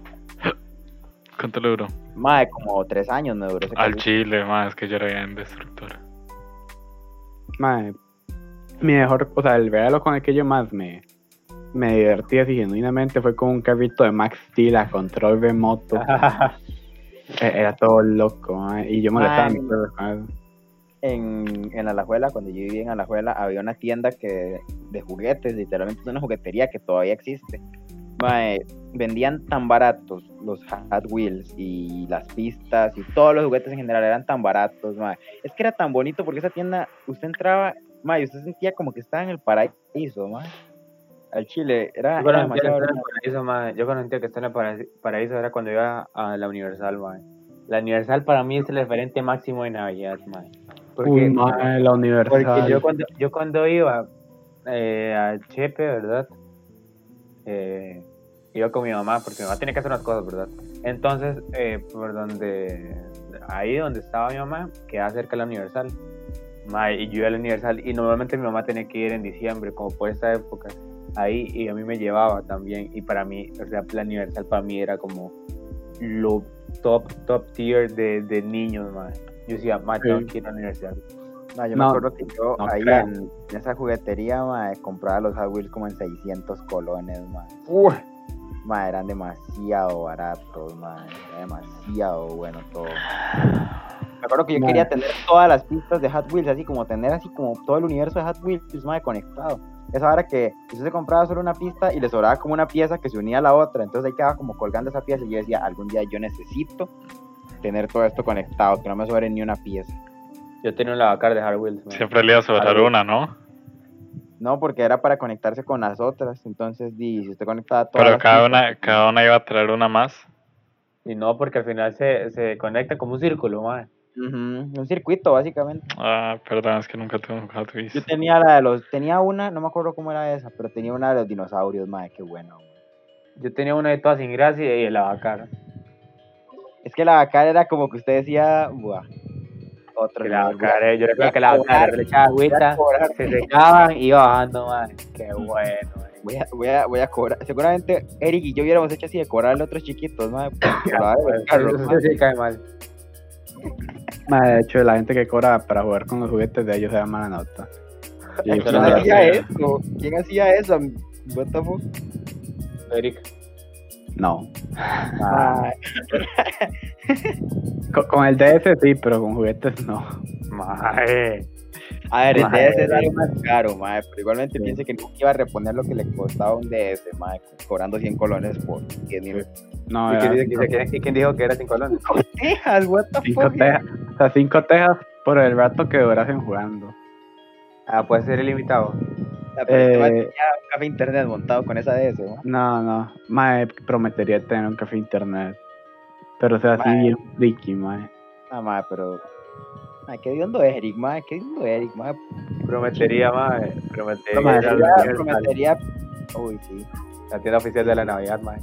¿Cuánto le duró? Mae, como tres años me duró ese Al carrito. chile, más es que yo era bien destructor. Ma, mi mejor, o sea, el regalo con el que yo más me, me divertí así genuinamente fue con un carrito de Max Steel a control remoto. E- Era todo loco, ma, y yo molestaba a Ay. mi perro con eso. en, en Alajuela, cuando yo vivía en Alajuela, había una tienda que de juguetes, literalmente una juguetería que todavía existe. Mae, vendían tan baratos los Hot Wheels y las pistas y todos los juguetes en general eran tan baratos, mae. Es que era tan bonito porque esa tienda, usted entraba, mae, y usted sentía como que estaba en el paraíso, mae. Al Chile, era, Yo era que demasiado estaba en el hermoso. paraíso, mae, yo sentía que estaba en el paraíso, era cuando iba a la Universal, mae. La Universal para mí es el referente máximo de Navidad, mae. Porque, Uy, ma, la universal. porque yo cuando, yo cuando iba eh, a Chepe, ¿verdad? Eh, iba con mi mamá, porque mi mamá tenía que hacer unas cosas, ¿verdad? Entonces, eh, por donde, ahí donde estaba mi mamá, quedaba cerca de la Universal. Mae, y yo iba a la Universal y normalmente mi mamá tenía que ir en diciembre, como por esta época, ahí y a mí me llevaba también. Y para mí, o sea, la Universal para mí era como lo top, top tier de, de niños, mae. Yo decía, tengo Sí. que ir a la universidad. No, yo No, me acuerdo que yo no ahí en, en esa juguetería, mae, compraba los Hot Wheels como en 600 colones, mae. Uy, Ma, eran demasiado baratos, ma, era demasiado bueno todo. Me acuerdo que yo Ma. quería tener todas las pistas de Hot Wheels, así como tener así como todo el universo de Hot Wheels, ma, conectado. Esa hora que usted se compraba solo una pista y le sobraba como una pieza que se unía a la otra, entonces ahí quedaba como colgando esa pieza y yo decía, algún día yo necesito tener todo esto conectado, que no me sobre ni una pieza. yo tenía un lavacar de Hard Wheels. Siempre le iba a sobrar una, ¿no? No, porque era para conectarse con las otras, entonces di, si usted conectaba todas Pero cada pistas, una, cada una iba a traer una más. Y no, porque al final se, se conecta como un círculo, Ujú, un circuito básicamente. Ah, perdón, es que nunca tuve un Hot Wheels. Yo tenía la de los, tenía una, no me acuerdo cómo era esa, pero tenía una de los dinosaurios, madre, qué bueno. Yo tenía una de todas sin gracia y el lavacar. Es que la vaca era como que usted decía, buah, otro la vacar, eh, yo recuerdo que la vacar le echaba agüita, se secaban y iba bajando, mae. Qué bueno. Voy a, voy a, voy a cobrar. Seguramente Eric y yo hubiéramos hecho así de cobrarle a otros chiquitos, madre, porque el carro, madre. sí cae mal. De hecho, la gente que cobra para jugar con los juguetes de ellos se llama la nota. ¿Quién hacía hacía. eso? ¿Quién hacía eso? What the fuck? Eric. No. Ah, Con, con el DS sí, pero con juguetes no. Mae. A ver, el. DS es algo más caro, mae, pero igualmente piense que nunca iba a reponer lo que le costaba un DS, mae, cobrando 100 colones por 10 mil. No, ¿Y era quién, dice que- y quién dijo que era sin colones? Tejas, what the cinco fuck? tejas. O sea, cinco tejas por el rato que durasen jugando. Ah, puede ser ilimitado. La persona Eh, tenía un café internet montado con esa DS, mae. No, no. Mae, prometería tener un café internet. Pero o sea, así Mae. bien friki, mae. Ah, mae, pero... Ay, qué diondo Eric, mae, qué diondo Eric, mae. Prometería, mae. Prometería. Prometería, la- prometería... Uy, sí. la tienda oficial de la Navidad, mae.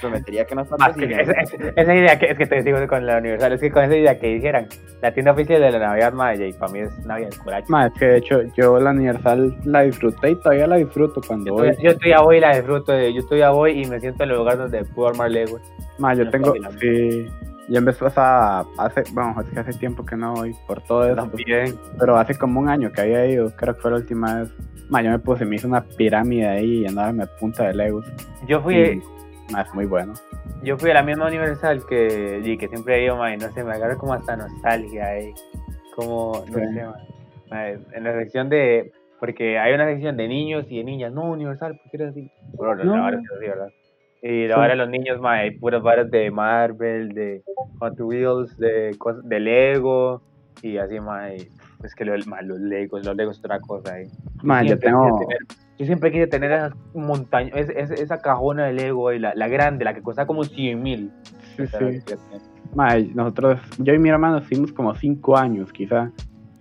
Prometería que no está Más esa, idea que es que te digo con la Universal, es que con esa idea que dijeran la tienda oficial de la Navidad, mae, y para mí es Navidad curacho. Mae, es que de hecho yo la Universal la disfruté y todavía la disfruto cuando Yo, voy. todavía- yo todavía voy y la disfruto, de- yo todavía voy y me siento en el lugar donde puedo armar Legos. Mae, yo no tengo, sí, yo empecé a, hace, bueno, es que hace tiempo que no voy por todo eso, También. pero hace como un año que había ido, creo que fue la última vez. Mae, yo me puse, me hice una pirámide ahí enorme a punta de Legos. Yo fui, Y, es muy bueno. yo fui a la misma Universal que, y que siempre he ido, mae, no sé, me agarra como hasta nostalgia ahí. Como, no Sí. sé, mae, en la sección de, porque hay una sección de niños y de niñas, no, Universal, ¿por qué eres así? Bueno, No. ahora sí, así, ¿verdad? Y Sí. ahora los niños, mae, hay puras varas de Marvel, de Hot Wheels, de cosas, de Lego, y así, mae, es que lo, mae, los Legos, los Legos es otra cosa ahí. Mae, yo Siempre tengo, quise tener- yo siempre quise tener esas montañas, es, es- esa cajona de Lego, y la, la grande, la que cuesta como 100 mil. sí, sí. Mae, nosotros, yo y mi hermano estuvimos como cinco años, quizá,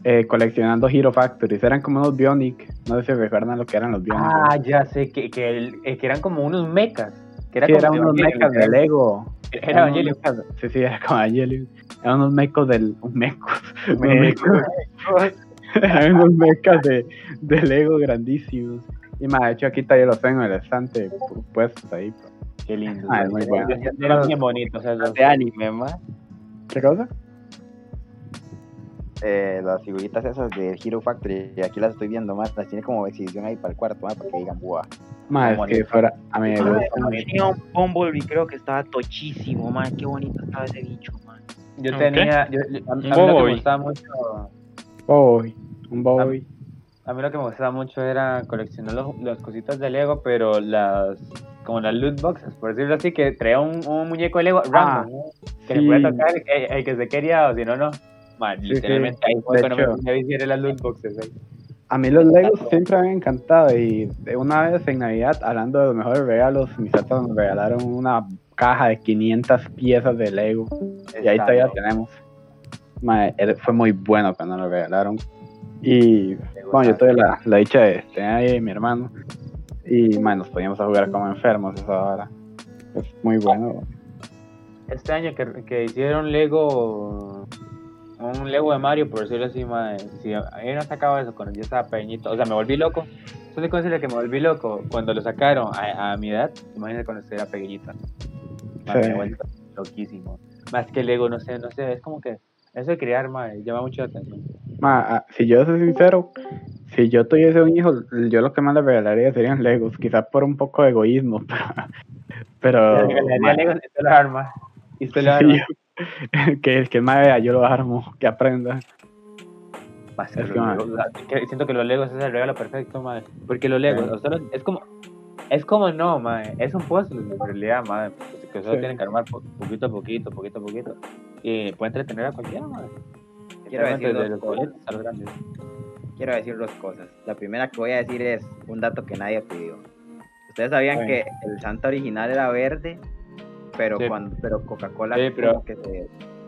eh, coleccionando Hero Factories. Eran como unos Bionic. No sé si recuerdan lo que eran los Bionic. Ah, ya sé, que, que, el- eh, que eran como unos mechas. Que era sí, como eran unos mechas de Lego. Era Evangelion. Sí, sí, era como Evangelion. Eran unos mecos del. Un Mecos. eran unos mecas de, de Lego grandísimos. Y más, de hecho, aquí todavía los tengo en el estante pu- puestos ahí. Qué lindo. Ah, es muy bueno. Eran bien bonitos esos. de anime, mae. ¿Qué cosa? Eh, las figuritas esas de Hero Factory, y aquí las estoy viendo más, las tiene como exhibición ahí para el cuarto, para que digan, buah. Más, es que fuera. A mí me gusta. Tenía un Bumblebee, creo que estaba tochísimo, man. Qué bonito estaba ese bicho, man. Yo ¿Un tenía. Yo, yo- a, a mí Un lo que me gustaba mucho. Boy. Un boy. A mí lo que me gustaba mucho era coleccionar los, las cositas de Lego, pero las. Como las loot boxes, por decirlo así, que traía un, un muñeco de Lego Ah, random, ¿no? que sí. le podía tocar el, el que se quería, o si no, no. Man, Sí, literalmente sí. ahí fue De cuando me hecho- puse a visitar las loot boxes. ahí. A mí los Legos siempre me han encantado y una vez en Navidad, hablando de los mejores regalos, mis tatas nos regalaron una caja de 500 piezas de Lego y ahí todavía tenemos. Fue muy bueno cuando nos lo regalaron. Y bueno, yo tuve la, la dicha de tener ahí mi hermano y mae, nos poníamos a jugar como enfermos esa hora. Es muy bueno. Este año que, que hicieron Lego, un Lego de Mario, por decirlo así, madre, si a mí no sacaba eso cuando yo estaba pequeñito, o sea, me volví loco. Eso es decirle que me volví loco cuando lo sacaron a, a mi edad, imagínate cuando era pequeñita. Madre, Sí. me vuelto loquísimo. Más que Lego, no sé, no sé, es como que eso de crear, madre, llama mucho la atención. Ma, si yo soy sincero, si yo tuviese un hijo, yo lo que más le regalaría serían Legos, quizás por un poco de egoísmo, pero... Le regalaría ma, Lego y usted lo arma. Y sí, yo- que el que más vea, yo lo armo, que aprenda. Que Es que, siento que los Legos es el regalo perfecto, madre. Porque los Legos, Sí. o sea, es como, es como no, madre. Es un puzzle en realidad, madre. pues, Que solo Sí. tienen que armar po- poquito a poquito, poquito a poquito. Y puede entretener a cualquiera, madre. Quiero decir dos los cosas. Quiero decir dos cosas. La primera que voy a decir es un dato que nadie pidió. Ustedes sabían Bueno. que el Santa original era verde, pero Sí. cuando pero Coca-Cola Sí, pero- como que se...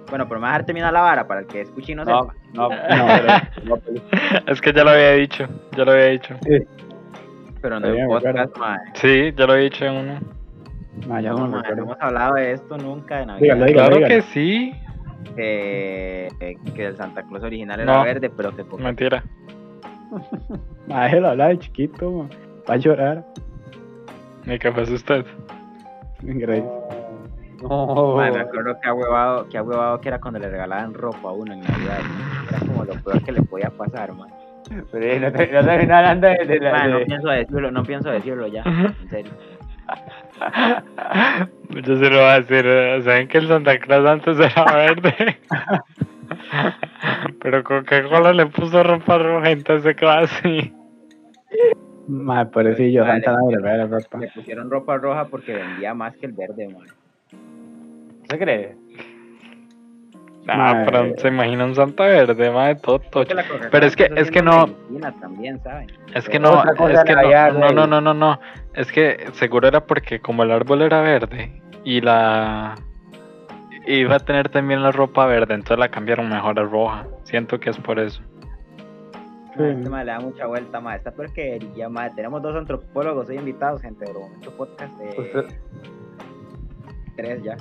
Bueno, pero me voy a dejar terminar la vara para el que escuche y no, No, sepa. no, no, pero- no, pero- Es que ya lo había dicho, ya lo había dicho. Pero no Sí, en podcast, mae. Sí, ya lo había dicho en uno. Ya no No, me mae, no recuerdo. hemos hablado de esto nunca de Navidad. Dígalo, dígalo. Claro que sí. Que, que el Santa Claus original era No. verde, pero que Coca-Cola... Mentira. Ma, déjelo hablar de chiquito, ma. va a llorar. ¿Y qué pasó usted? Grace. No, me acuerdo que huevado, que huevado que era cuando le regalaban ropa a uno en Navidad. Era como lo peor que le podía pasar, man. pero eh, no, te- no hablando de, de, la- no pienso decirlo, no pienso decirlo ya, en serio. Yo se lo voy a decir. ¿Saben que el Santa Claus antes era verde? Pero Coca-Cola le puso ropa roja, entonces quedó así. Mae, pobrecillo, Santa le Laura, ropa. Le pusieron ropa roja porque vendía más que el verde, man. ¿Se cree? Ah, pero se imagina un Santa Verde, madre, todo tocho. Pero es que- es que no- También, ¿saben? Es que no, es que no, no, no, no, no, no. Es que seguro era porque como el árbol era verde y la iba a tener también la ropa verde, entonces la cambiaron mejor a roja. Siento que es por eso. Sí. Este ma le da mucha vuelta, ma. Esta porquería, ma. Tenemos dos antropólogos hoy invitados, gente, de momento podcast de Usted, tres ya.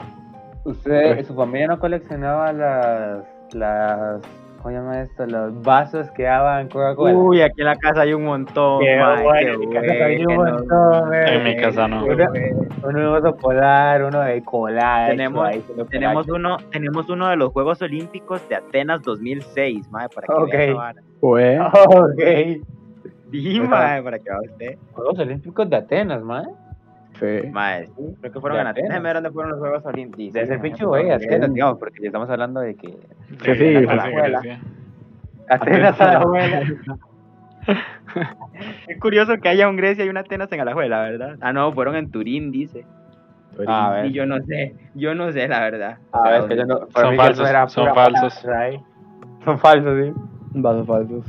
Usted, su familia no coleccionaba las, las, ¿cómo se llama esto? Los vasos que daban Coca-Cola. Uy, aquí en la casa hay un montón, Qué bueno, en mi casa hay un bueno. montón, eh. En mi casa no. Uno, uno de oso polar, uno de cola. Tenemos- ahí, Tenemos uno, tenemos uno de los Juegos Olímpicos de Atenas 2006, ma, para que Ok. vea esa vara. Fue. Ok. Sí, ma, para que vea usted. Juegos Olímpicos de Atenas, man. Sí. Creo que fueron De en Atenas. Déjame ver dónde fueron los Juegos Olímpicos. De ese Sí, pinche güey, Atenas, digamos, porque ya estamos hablando de que Sí, sí, a sí, la abuela. Atenas a la abuela. Qué curioso que haya un Grecia y una Atenas en Alajuela, ¿verdad? Ah, no, fueron en Turín, dice. A ver. Y yo no sé, yo no sé, la verdad. O A sea, ver, que yo no, Son falsos, son falsos. ahí. Son falsos, sí. Vasos falsos.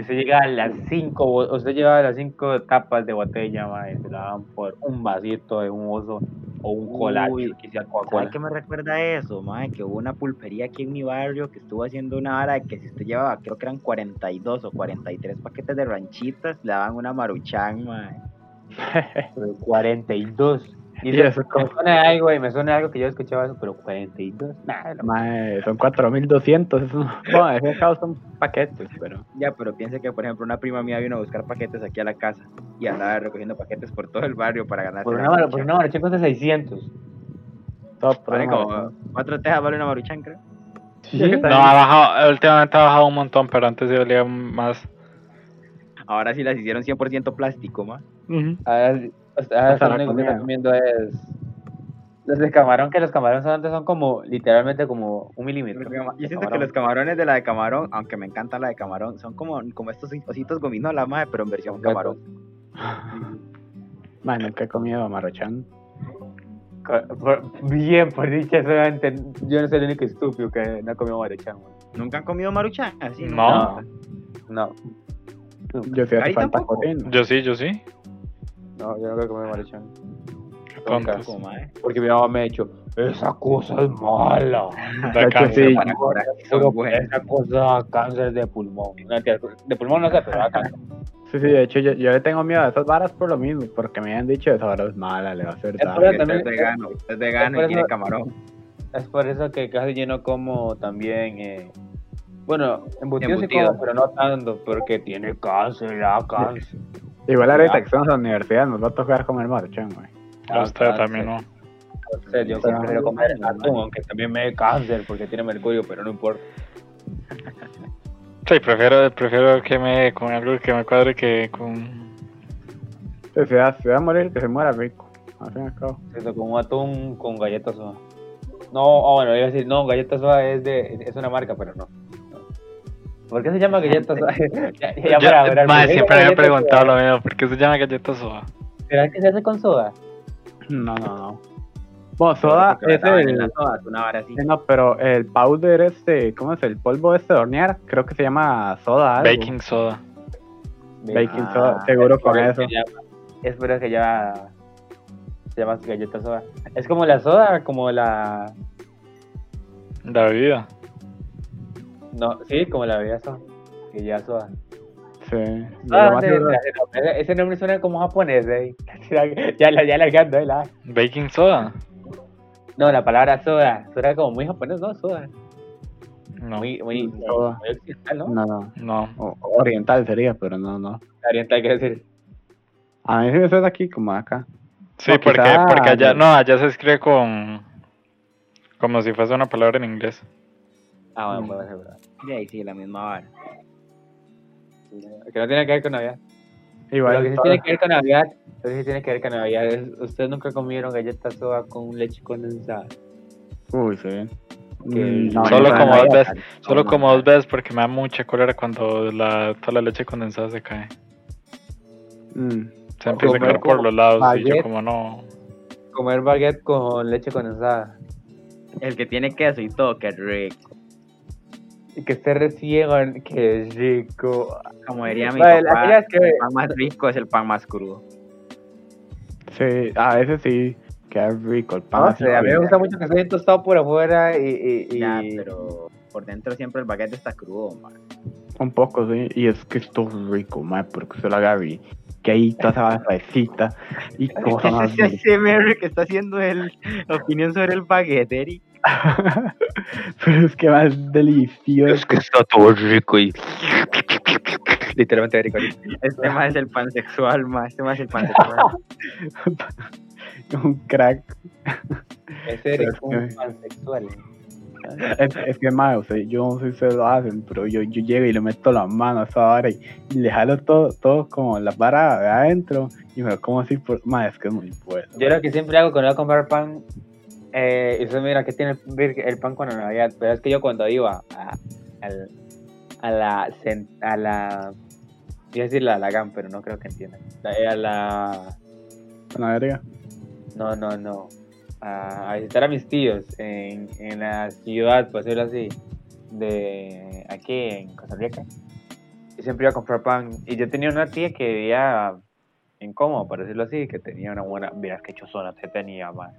Y usted llega a las 5, usted lleva a las 5 tapas de botella, ma, y se la dan por un vasito de un oso o un colacho Uy, que sea ¿Sabes Coca-Cola. qué me recuerda eso, mae? Que hubo una pulpería aquí en mi barrio que estuvo haciendo una vara de que si usted llevaba, creo que eran 42 o 43 paquetes de ranchitas, le daban una maruchan. Pero 42. Y eso, me suena algo, y me suena algo que yo escuchaba eso, pero 42. Nah, la Mae, son 4200. Eso, bueno, en ese caso son paquetes, pero. Ya, pero piense que, por ejemplo, una prima mía vino a buscar paquetes aquí a la casa y andaba recogiendo paquetes por todo el barrio para ganarse Por la una, maruchan. por una maruchan cuesta 600. Todo por Vale una como cuatro tejas vale una maruchan, creo. Sí, No, ha bajado, últimamente ha bajado un montón, pero antes sí valía más. Ahora sí las hicieron 100% plástico, ma. Ahora, ahora Lo único que está comida. comiendo es los de camarón, que los camarones antes son como, literalmente como un milímetro. Yo siento que los camarones de la de camarón, aunque me encanta la de camarón, son como, como estos ositos gominola, madre, pero en versión camarón. Mae, nunca he comido por- Bien, por dicha, solamente yo no soy el único estúpido que no ha comido maruchan. ¿Nunca han comido maruchan? Así, No. No, Yo sí. Yo sí, yo sí. No, yo nunca he comido maruchan. Qué Nunca. madre. Porque mi mamá me ha dicho, esa cosa es mala. Da cáncer. sí. Esa cosa da cáncer de pulmón. No, de pulmón no sé, pero da cáncer. Sí, sí, de hecho yo, yo le tengo miedo a esas varas por lo mismo, porque me han dicho esa vara es mala, le va a hacer Es daño. por eso Usted también- es vegano, es vegano por y tiene eso- camarón. Es por eso que casi yo no como también. Eh, bueno, embutidos sí Embutido. como, pero no tanto, porque tiene cáncer, da cáncer. Igual ahorita que estamos en la universidad nos va a tocar comer marrochan, güey. A usted Da también. ¿no? Entonces, yo Pero- prefiero comer atún, aunque también me dé cáncer porque tiene mercurio, pero no importa. Sí, prefiero, prefiero que me con algo que me cuadre que con. Si se va, se va a morir, que se muera rico. Al fin y al cabo. Siento como un atún con galletas soda. No, oh, bueno, iba a decir, no, galletas soda es de es una marca, pero no. No. ¿Por qué se llama galletas soda? ya, ya Yo- para hablar, mae, ¿por qué siempre me he galletas preguntado soda? lo mismo, ¿por qué se llama galleta soda? ¿Será que se hace con soda? No, no, no. Bueno, soda Porque es el. la soda, una vara así. sí, No, pero el powder este, ¿cómo es? El polvo este de hornear, creo que se llama soda algo. Baking soda. Baking Ah, soda, seguro Es con eso llama- Es por eso que ya se llama galletas soda. Es como la soda, como la... La bebida. No, sí, como la bebida soda. Que ya soda. Sí. Ah, sí, ese- nombre suena como japonés, eh. Ya, la- ya largando, eh, la- Baking soda. No, la palabra soda. Suena como muy japonés, ¿no? Soda. No. Muy, muy, Soda. muy occidental, ¿no? No, no. No. O- oriental sería, pero no, no. Oriental, quiero decir. A mí sí me suena aquí como acá. Sí, O porque, quizá- porque allá, no, allá se escribe con. Como si fuese una palabra en inglés. Ah, bueno, puede ser verdad. Y ahí sí, la misma vara. Que no tiene que ver con Navidad. Igual. lo que sí tiene que ver con Navidad, lo que sí tiene que ver con Navidad es, ustedes nunca comieron galletas soda con leche condensada. Uy, sí. Mm, no, Solo no, como no, dos no, veces. Solo no, como no. dos veces porque me da mucha cólera cuando la, toda la leche condensada se cae. mm, Se empieza a Comer caer por los lados y baguette. yo como no. Comer baguette con leche condensada. El que tiene queso y todo, qué rico. Y que esté recién, que rico. Como diría mi Vale, papá, es que- el pan más rico es el pan más crudo. Sí, a veces sí, queda rico el pan. No sé, a mí me gusta mucho que esté tostado por afuera y... y, y- Ya, pero por dentro siempre el baguette está crudo, man. Un poco, sí. Y es que esto es rico, mae, porque se lo agarra y que ahí toda esa basecita y cosa más. Ese que está haciendo el, la opinión sobre el baguette, Eric. Pero es que más delicioso. que está todo rico y... Literalmente, ahorita. Este más es el pansexual, más. Este más es el pansexual. un crack. Ese Es es un que- pansexual. Es, es que más, o sea, yo no sé si se lo hacen, pero yo, yo llego y le meto las manos a esa vara y, y le jalo todo, todo como las varas de adentro y me lo como así por. Más, es que es muy bueno. Yo lo que siempre hago cuando voy a comprar pan, eh, y usted mira que tiene el, el pan con la Navidad, pero es que yo cuando iba a, al- a la a la iba a decir la Lagan, pero no creo que entiendan. La- eh, A la Panadería. no, no, no. A, a visitar a mis tíos en, en la ciudad, por decirlo así, de aquí en Costa Rica. Y siempre iba a comprar pan. Y yo tenía una tía que vivía en Como, por decirlo así, que tenía una buena. Mira qué chozona se tenía, man.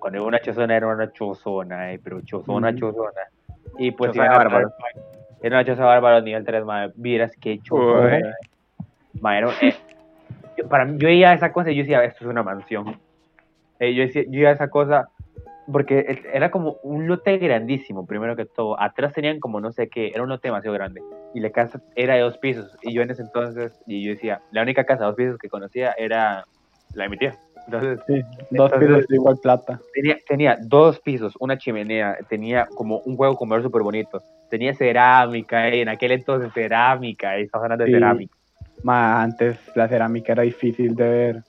Cuando digo una chozona era una chozona, eh, pero chozona, Ujú. chozona. Y pues Choza iban a pan. Era una choza bárbaro nivel 3, man. Vieras qué chozona. Man, era- eh, yo, para mí, yo veía esa cosa y yo decía, esto es una mansión. Eh, yo, decía, yo veía esa cosa porque era como un lote grandísimo, primero que todo. Atrás tenían como no sé qué, era un lote demasiado grande. Y la casa era de dos pisos. Y yo en ese entonces, y yo decía, la única casa de dos pisos que conocía era la de mi tía. Entonces, Sí, dos Entonces- pisos de igual plata. tenía, tenía dos pisos, una chimenea, tenía como un juego comedor súper bonito. Tenía cerámica, eh, en aquel entonces cerámica, y estamos hablando de Sí. cerámica. Más antes la cerámica era difícil de ver.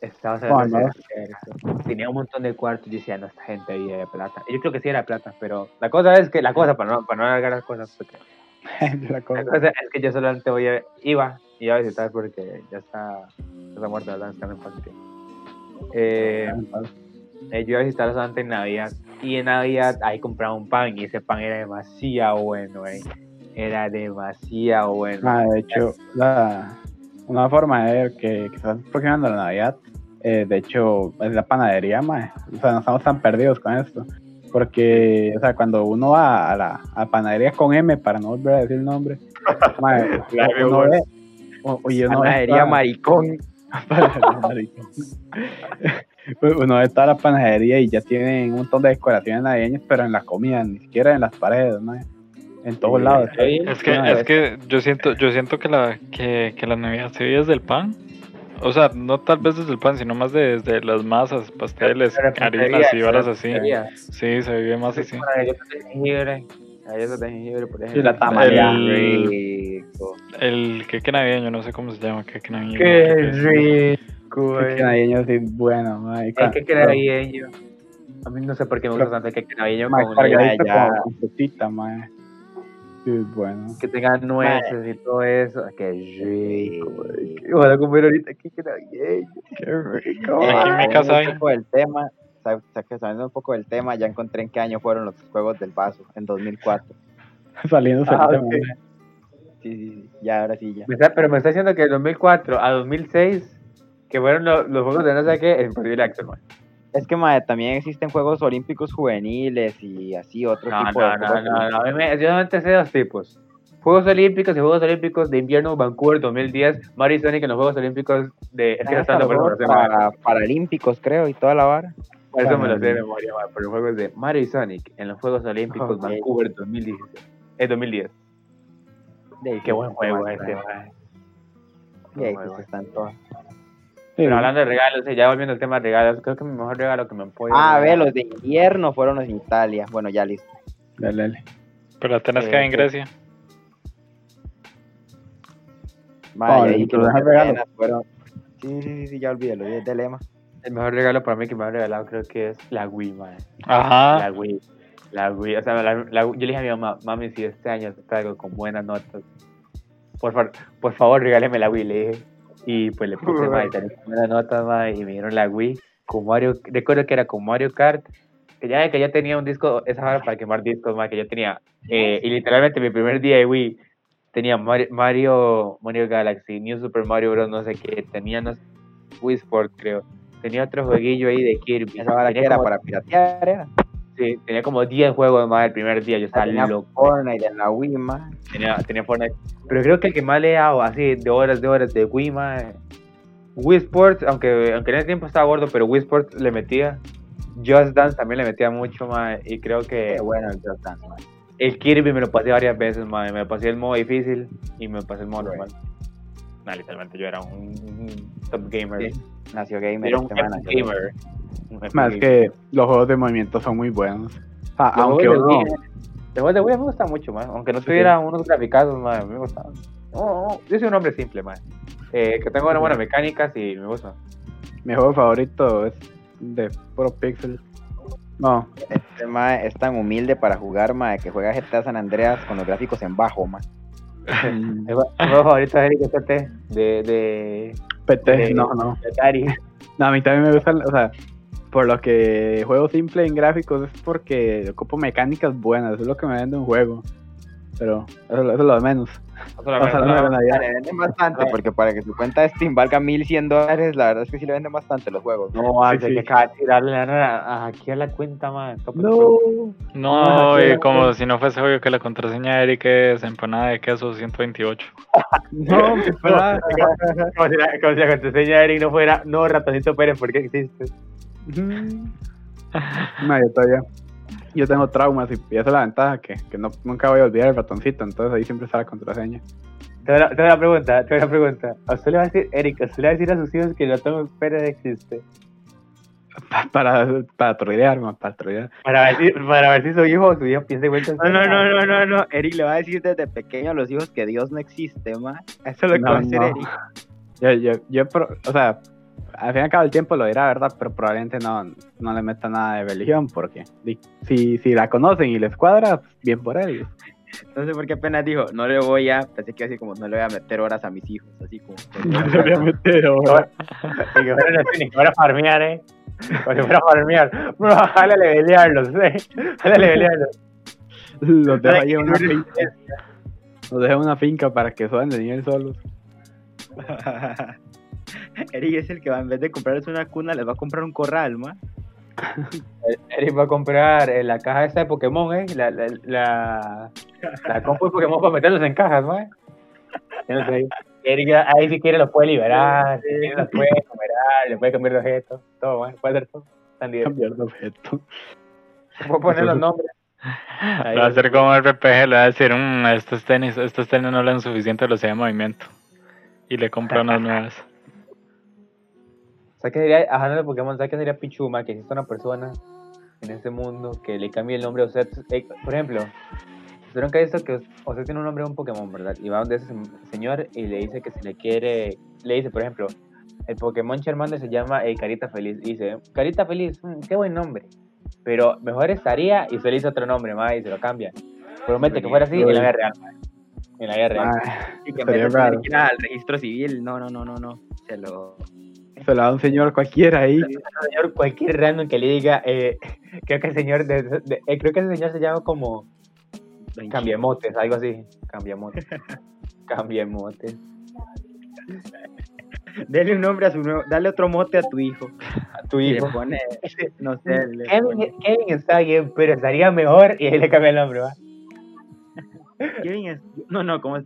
Estaba Bueno. de cerámica. Tenía un montón de cuartos. Yo decía, no, esta gente vive de plata. Y Yo creo que sí era de plata, pero la cosa es que, la cosa, para no, para no alargar las cosas, porque la cosa. la cosa es que yo solamente voy a, iba, iba a visitar porque ya está, está muerta, ¿verdad? Está en. Eh, eh, yo iba a visitar solamente en Navidad. Y en Navidad ahí compraba un pan y ese pan era demasiado bueno, eh. Era demasiado bueno. Ah, de hecho, la, una forma de ver que, que se va aproximando la Navidad, eh, de hecho, es la panadería, mae. O sea, no estamos tan perdidos con esto. Porque, o sea, cuando uno va a la a panadería con M, para no volver a decir el nombre, mae, uno ve, o- oye, uno Panadería toda- maricón. Maricón. uno ve toda la panadería y ya tienen un montón de decoraciones navideñas, pero en la comida, ni siquiera en las paredes, mae. En todos Sí, lados. Es que, es que yo siento, yo siento que la, que, que la Navidad se vive desde el pan. O sea, no tal vez desde el pan, sino más desde las masas, pasteles, harinas y varas así. Sí, se vive más así. Para galletas de jengibre. Galletas de jengibre, por ejemplo. Sí, la. El- rico. El queque navideño, no sé cómo se llama, queque navideño. Qué rico, eh. navideño sí bueno, mae. El queque navideño. A mí no sé por qué me gusta tanto el queque navideño Mae, con cargadito ya, con, con frutita, mae. Sí, bueno. que tenga nueces y todo eso. Qué rico, güey. Ojalá comer ahorita queque navideño. Qué rico. Eh, Aquí en mi casa hay. un poco del tema, sa- sa- que sabiendo un poco del tema, ya encontré en qué año fueron los Juegos del Vaso, en 2004. Saliendo Ah, del tema, ok. Sí, sí, ya, ahora sí, ya. Me está- pero me está diciendo que de 2004 a 2006, que fueron lo- los juegos de no sé qué, es imposible man. Es que, madre, también existen Juegos Olímpicos Juveniles y así, otro No, tipo no, de no, no, no, Yo solamente sé dos tipos. Juegos Olímpicos y Juegos Olímpicos de Invierno Vancouver 2010, Mario y Sonic en los Juegos Olímpicos de... Es que Ah, para, por Paralímpicos, creo, y toda la vara. por eso me lo sé de memoria, pero los Juegos de Mario y Sonic en los Juegos Olímpicos. Vancouver 2016. Es 2010. De Qué buen juego madre, ese, man. Y ahí bueno. están todas. Sí, Pero hablando de regalos, ya volviendo al tema de regalos, creo que mi mejor regalo que me han podido Ah, ve, regalar- los de invierno fueron los en Italia. Bueno, ya listo. dale, dale. Pero Atenas Eh, queda en sí. Grecia. Vale, y que los deja de regalo. Atenas fueron... Sí, sí, sí, sí, ya olvidé, lo de lema. El mejor regalo para mí que me han regalado creo que es la Wii, man. Ajá. La Wii. La Wii, o sea, la- la- yo le dije a mi mamá, mami, si este año traigo con buenas notas, por, fa- por favor, regáleme la Wii, le dije. Y pues le puse, mae, tenía buenas notas, mae, y me dieron la Wii con Mario, recuerdo que era con Mario Kart, que ya, que ya tenía un disco, esa hora para quemar discos, mae, que yo tenía, eh, y literalmente mi primer día de Wii, tenía Mario, Mario, Mario Galaxy, New Super Mario Bros, no sé qué, tenía, no sé, Wii Sport, creo. Tenía otro jueguillo ahí de Kirby. Esa vara que era como- para piratear, era. Sí, tenía como 10 juegos más el primer día. Yo estaba Tenía loco. Fortnite en la Wii, man. Tenía, tenía Fortnite. Pero creo que el que más le he dado así de horas, de horas de Wii, mae, Wii Sports, aunque, aunque en ese tiempo estaba gordo, pero Wii Sports le metía. Just Dance también le metía mucho, mae, y creo que Qué bueno el Just Dance, man. el Kirby me lo pasé varias veces, mae. Me pasé el modo difícil y me pasé el modo Right. Nah, literalmente yo era un, un top gamer. Sí, Nació gamer. Era un este man, gamer. Un Más gamer. que los juegos de movimiento son muy buenos. Los aunque juegos de uno, Wii- Los juegos de Wii me gustan mucho, más. Aunque no Sí, tuviera unos graficazos, más, me gustaban. No, no, yo soy un hombre simple, más. Eh, que tengo unas buenas mecánicas y me gusta. mi juego favorito es de puro pixel. No, Este mae es tan humilde para jugar, mae, que juega GTA San Andreas con los gráficos en bajo, man. Mm, El jue- el juego favorito de Eric es PT, de, de, PT, de- no, no. de Atari. No, a mí también me gusta, o sea, por lo que juego simple en gráficos es porque ocupo mecánicas buenas, eso es lo que me vende un juego. Pero eso, eso es lo de menos. Le venden bastante, porque para que su cuenta de Steam valga 1100 dólares, la verdad es que sí le venden bastante los juegos. no, hay Sí, sí. que ca- tirarle la nana aquí a la cuenta, man. No. No, y como si no fuese obvio que la contraseña de Eric es empanada de queso 128. No, mi papá. Como si la, como si la contraseña de Eric no fuera, no, ratoncito Pérez, ¿por qué existe? No, yo todavía. Yo tengo traumas y y esa es la ventaja, que, que no, nunca voy a olvidar el ratoncito, entonces ahí siempre está la contraseña. Te voy a te voy a pregunta, te voy a pregunta. ¿A usted le va a decir, Eric, ¿a usted le va a decir a sus hijos que el ratón Pérez existe? Pa- Para, para trolear, man, para trolear. Para ver si, para ver si su hijo o su hija piensa igual No, no, no, no, no, no. Eric le va a decir desde pequeño a los hijos que Dios no existe, man. Eso es lo que No, va a hacer no. Eric. Yo, yo, yo, o sea, al fin y al cabo el tiempo lo dirá, ¿verdad? Pero probablemente no, no le meta nada de religión, porque si, si la conocen y les cuadra, bien por él. Entonces, porque apenas dijo, no le voy a, pensé que iba a decir como, no le voy a meter horas a mis hijos, así como. No le voy a meter ahora. Ni que fuera, ni que fuera a farmear, ¿eh? Como si fuera a farmear. No, jálale levelearlos, ¿eh? Jálale levelearlos. Los dejo ahí en una finca. Los dejo en una finca para que suban de nivel solos. Eric es el que va, en vez de comprarles una cuna, les va a comprar un corral, man. Eric va a comprar eh, la caja esta de Pokémon, ¿eh? La, la, la, la compu de Pokémon para meterlos en cajas, ¿no? no. Eric ahí si quiere los puede liberar, si quiere los puede comerar, le puede cambiar de objeto, todo, ¿eh? Puede hacer todo. Cambiar de objeto. Puedo poner los nombres. Le va a hacer como RPG, le va a decir, "Mm, estos tenis, estos tenis no le dan suficiente velocidad de movimiento. Y le compra unas nuevas. ¿Sabes qué sería, hablando de Pokémon, ¿sabes qué sería Pichuma? Que existe una persona en este mundo que le cambie el nombre a usted. Eh, por ejemplo, nunca ha visto que usted tiene un nombre de un Pokémon, ¿verdad? Y va donde ese se- señor y le dice que se le quiere, le dice, por ejemplo, el Pokémon Charmander se llama eh, Carita Feliz. Y dice, Carita Feliz, mm, qué buen nombre. Pero mejor estaría y usted le dice otro nombre más y se lo cambia. Promete que fuera así en la vida real. En la vida real. Ah, Y que en vez de que al registro civil, no, no, no, no, no. Se lo. Se la da un señor cualquiera ahí. señor, cualquier random que le diga, eh, creo que el señor, de, de- eh, creo que ese señor se llama como Cambiamotes, algo así. Cambiamotes. Cambiamotes. Dale un nombre a su nuevo. Dale otro mote a tu hijo. A tu le hijo. pone. No sé. le Kevin, pone- Kevin está bien, pero estaría mejor y ahí le cambia el nombre, ¿va? Kevin es. No, no, ¿cómo es?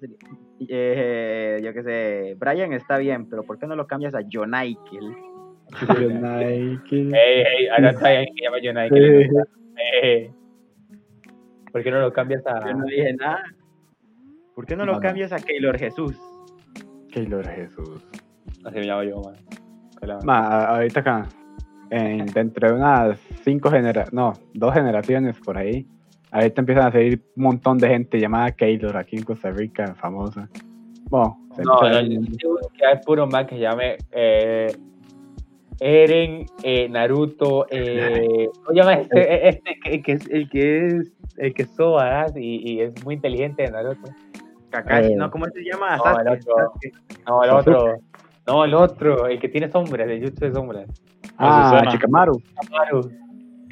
Eh, yo qué sé. Brian está bien, pero ¿por qué no lo cambias a. Ey, ey, ahora está bien que llama. Eh, ¿Por qué no lo cambias a.? Yo no dije nada. ¿Por qué no No, lo no. cambias a Keylor Jesús? Keylor Jesús. Así me llamo yo, man. Hola. Ma, a- ahorita acá, en, dentro de unas cinco generaciones, no, dos generaciones por ahí, ahorita empiezan a salir un montón de gente llamada Keylor aquí en Costa Rica, famosa. Bueno, se No, no, yo seguro que hay puro man que llame. Eh, Eren, eh, Naruto, eh, ¿cómo llama este, este que, que es el que es el que es badass y, y es muy inteligente de Naruto? Kakashi, Eh. ¿no? ¿Cómo se llama? No, Sasuke, el otro. Sasuke. No, el otro. No, el otro, el que tiene sombras, el jutsu de sombras. Ah. Chikamaru. Chikamaru.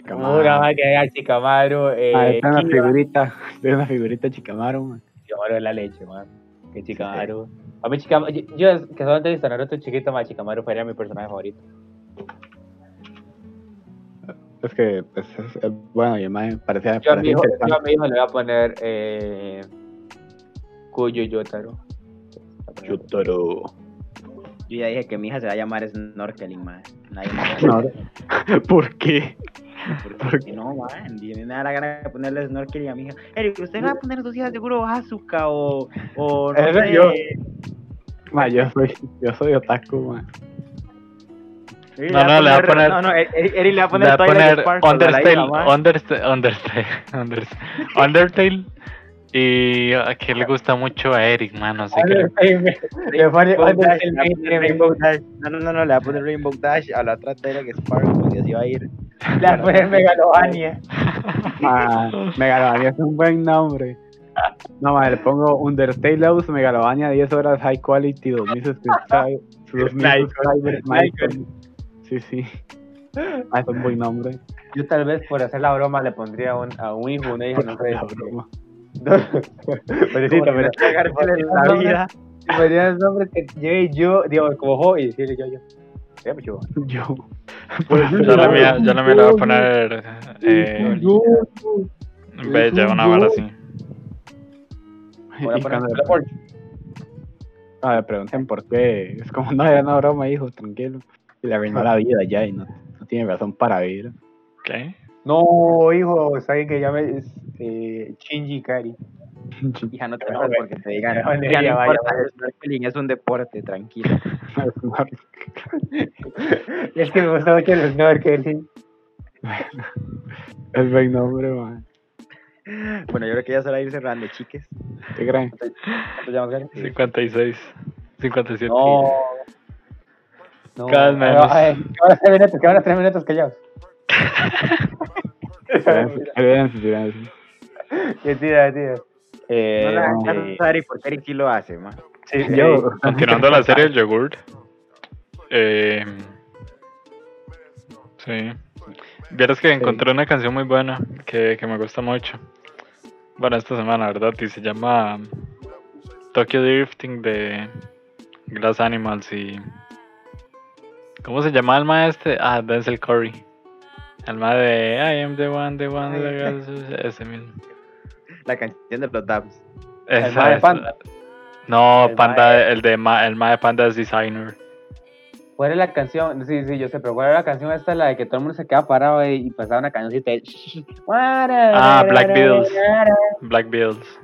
Chikamaru. Una más que era Chikamaru. Eh, Ah, está una figurita, de una figurita de Chikamaru, man. Chikamaru es la leche, man. Que Chikamaru. A mí Chikamaru, yo, yo que solamente visto Naruto chiquito, más Chikamaru fuera mi personaje favorito. Es que pues, es, es bueno, y además parecía, Yo a, mi hijo, yo a mi hijo le voy a poner eh, Kuyo Yotaro. Yotaro. Yo ya dije que mi hija se va a llamar Snorkeling. Nadie me va No, ¿Por qué? Porque no, man, tiene nada la gana de ponerle snorkel a mi hija. Eric, ¿usted le va a poner a sus hijas seguro Azuka o, o no Eso sé? yo. Ma, yo soy, yo soy otaku, man. Eric No, no, le va a poner- No, no, Eric, Eric le va a Le poner va a poner Undertale. Undertale, Undertale, Undertale, Undertale. Y a que le gusta mucho a Eric, man, no sé qué. Le pone Rainbow Dash, Undertale le va a poner Mainstream. Rainbow Dash. No, no, no, no, le va a poner Rainbow Dash a la otra Twilight Sparkle y así va a ir. Le va a poner Megalovania. Megalovania es un buen nombre. No, ma, le pongo Undertale House, Megalovania 10 horas High Quality, 2000 subscribers. 2000 Nikon, subscribers, Nikon. Nikon. Sí, sí. Ah, es un buen nombre. Yo tal vez por hacer la broma le pondría a un, a un hijo, una hija, no sé. La broma. Cagársele en la vida. Podrían nombres que lleve yo, digo, como jo y decirle yo, yo. Se llama yo. Yo. Yo la mía, yo la mía le voy a poner eh, Bella, una vara así. Voy a poner. Ah, me pregunten por qué. Es como, no, era una broma, hijo, tranquilo. Y le arruinó la vida ya y no, no tiene razón para vivir. ¿Qué? No, hijo, saben que llame eh, Shinji Kari. Hija, no te No, enojes porque te digan. No, "Hija, ya no vaya, importa, vaya. el snorkeling es un deporte, tranquilo. Es que me gusta mucho el snorkeling. es buen nombre, man. Bueno, yo creo que ya se va a ir cerrando, chiques. ¿Qué creen? ¿Cuánto llamas, Gary? 56, 57. No. No. Cada vez menos. Tres minutos, que van a tres minutos callados. Silencio, silencio. Qué tira, tira. Eh, No hagan no. caso a Eric porque Eric sí lo hace, man. sí, eh, Yo, Continuando la serie del yogurt. Eh, sí. Vieras que encontré una canción muy buena que, que me gusta mucho. Bueno, esta semana, ¿verdad? Y se llama Tokyo Drifting de Glass Animals y... ¿Cómo se llama el maestro? Ah, Denzel Curry. El ma de I am the one, the one, the ese mismo. La canción de los Dabs. El Esa es- Panda. No, El Panda, de- el de ma, el ma de Panda es designer. ¿Cuál es la canción? Sí, sí, yo sé, pero ¿cuál es la canción esta? La de que todo el mundo se queda parado y, pasaba una cancioncita de... Ah, Black Beatles. Black Beatles.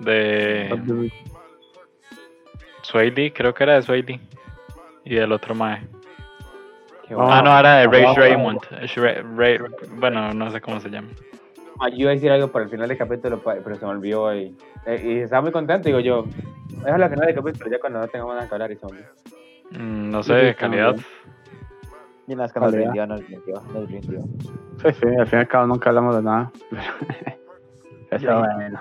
De Swady, creo que era de Swady. Y del otro Mae. Ah, bueno. Ah, no, era de Ray Raymond. Ray- bueno, no sé cómo se llama. Yo iba a decir algo por el final del capítulo, pero se me olvidó y, y estaba muy contento. Digo yo, déjalo al final del capítulo, ya cuando no tengamos nada que hablar y se me olvidó. Mm, no sé, sí, calidad. Y que nos rindió, nos rindió, nos rindió. Sí, sí, al fin y al cabo nunca hablamos de nada. Eso bueno.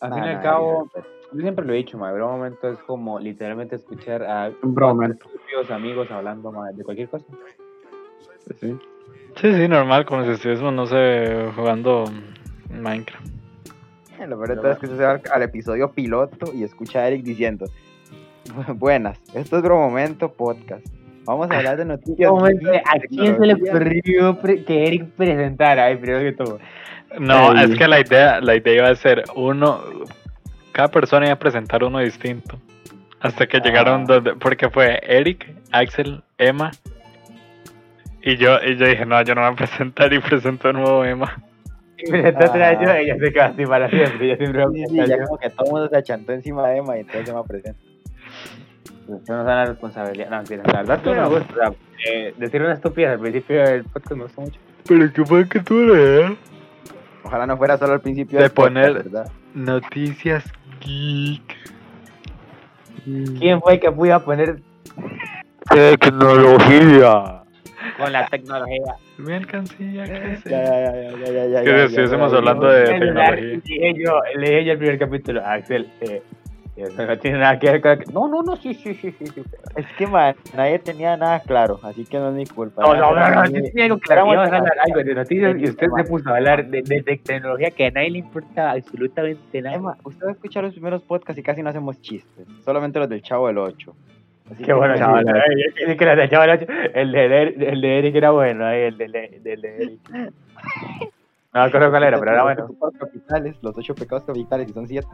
Al fin y al cabo, yo siempre lo he dicho, ma, bro, momento es como literalmente escuchar a Un propios amigos hablando ma, de cualquier cosa. Sí, sí. Sí, sí, normal, como si estuviésemos, no sé, jugando Minecraft. Eh, Lo peor de todo es que se va al episodio piloto y escucha a Eric diciendo: Buenas, esto es Bro Momento Podcast. Vamos a hablar de noticias. ¿A quién se le tecnología". ocurrió que Eric presentara? Ay, primero que todo. No, es que la idea, la idea iba a ser uno, cada persona iba a presentar uno distinto. Hasta que llegaron donde, porque fue Eric, Axel, Emma. Y yo, y yo dije, no, yo no voy a presentar y presento de nuevo Emma. Y presentó otra vez yo, Ah. ella se quedó así para siempre. Yo siempre voy Sí, a sí, presentar ya yo. como que todo el mundo se achantó encima de Emma y entonces Emma presenta. Usted nos da la responsabilidad. No, mentira, la verdad es que me gusta. o sea, eh, decir una estupidez al principio del podcast me gusta mucho. Pero qué fue que tú leer Ojalá no fuera solo al principio De del podcast, poner- ¿verdad? noticias geek. ¿Quién fue que pudo poner tecnología. Con la tecnología. Mi alcancilla crece. Ya, ya, ya, ya, ya, ya, Que ya, si ya, estuviésemos hablando de tecnología. le dije yo el primer capítulo, Axel, eh, no tiene nada que ver con... No, no, no, sí, sí, sí, sí. sí. Es que, man, nadie tenía nada claro, así que no es mi culpa. No, no, no, no, yo tenía algo claro, íbamos a hablar algo de noticias y usted Emma. se puso a hablar de, de- de tecnología que a nadie le importa absolutamente nada. Emma, usted va a escuchar los primeros podcasts y casi no hacemos chistes, solamente los del Chavo del 8. Así Qué bueno, chaval. El de, Eric- el de Eric era bueno, ahí, el de, el de Eric. No me acuerdo cuál era, pero era Los bueno. ocho pecados capitales, los ocho pecados capitales, y son siete.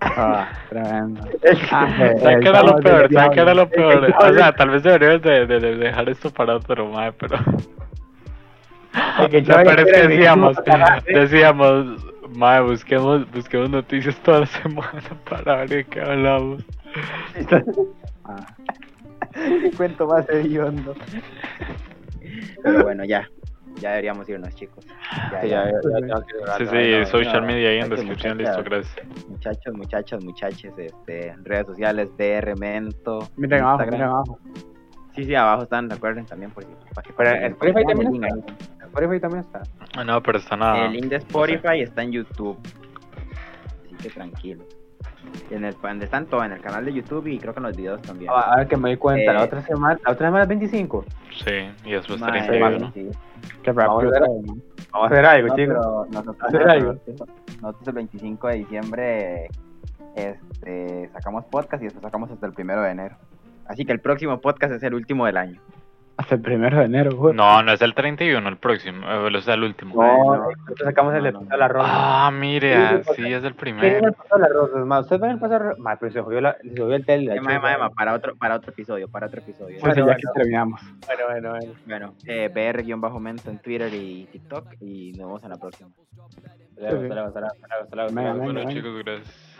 Ah, tremendo. ¿Sabes qué era lo peor? ¿Sabes qué era lo peor? O sea, tal vez deberíamos de, de- de dejar esto para otro, mae, pero... Chaval peor es que decíamos, decíamos, mae, busquemos, busquemos noticias toda la semana para ver de qué hablamos. Ah, cuento más hediondo. Pero bueno, ya. Ya deberíamos irnos, chicos. Ya, Sí, ya. ya, ya, ya, ya, Sí, sí, ya, social no, media ahí en descripción, listo, gracias. Muchachos, muchachas, muchaches, este, redes sociales, DR Mento. miren abajo, miren abajo. Sí, sí, abajo están, recuerden también por si. para que- Pero que- Spotify también el link está. Spotify también está. Ah, No, pero está nada. El link de Spotify está en YouTube. Así que tranquilo. En el, donde están todos, en el canal de YouTube y creo que en los videos también. A a ver que me di cuenta, la Eh, otra semana, la otra semana es 25. Sí, y después Mae, 31. sí. Qué Vamos rápido. a ¿no? Vamos a hacer algo, No, chicos. nosotros, Hacer algo. nosotros- nosotros el 25 de diciembre este, sacamos podcast y después sacamos hasta el primero de enero. Así que el próximo podcast es el último del año. Hasta el primero de enero, güey. No, no es el 31, el próximo, eh, o sea, el último. No, nosotros sacamos el de No, no, Pasar la Rosa. Ah, mire, Sí, sí, es el ¿Quién es primero. el Pasar la Rosa? Es más, ustedes ven el Pasar la Rosa. pero se jodió, la, se jodió el tel. chupa. mae, mae, para otro, para otro episodio, para otro episodio. Sí, Bueno, sí, ya bueno. que terminamos. Bueno, bueno, bueno. Bueno, eh, BR-mento en Twitter y TikTok y nos vemos en la próxima. Hasta luego, hasta luego, hasta luego, hasta luego, hasta luego. Venga, Bueno, chicos, gracias.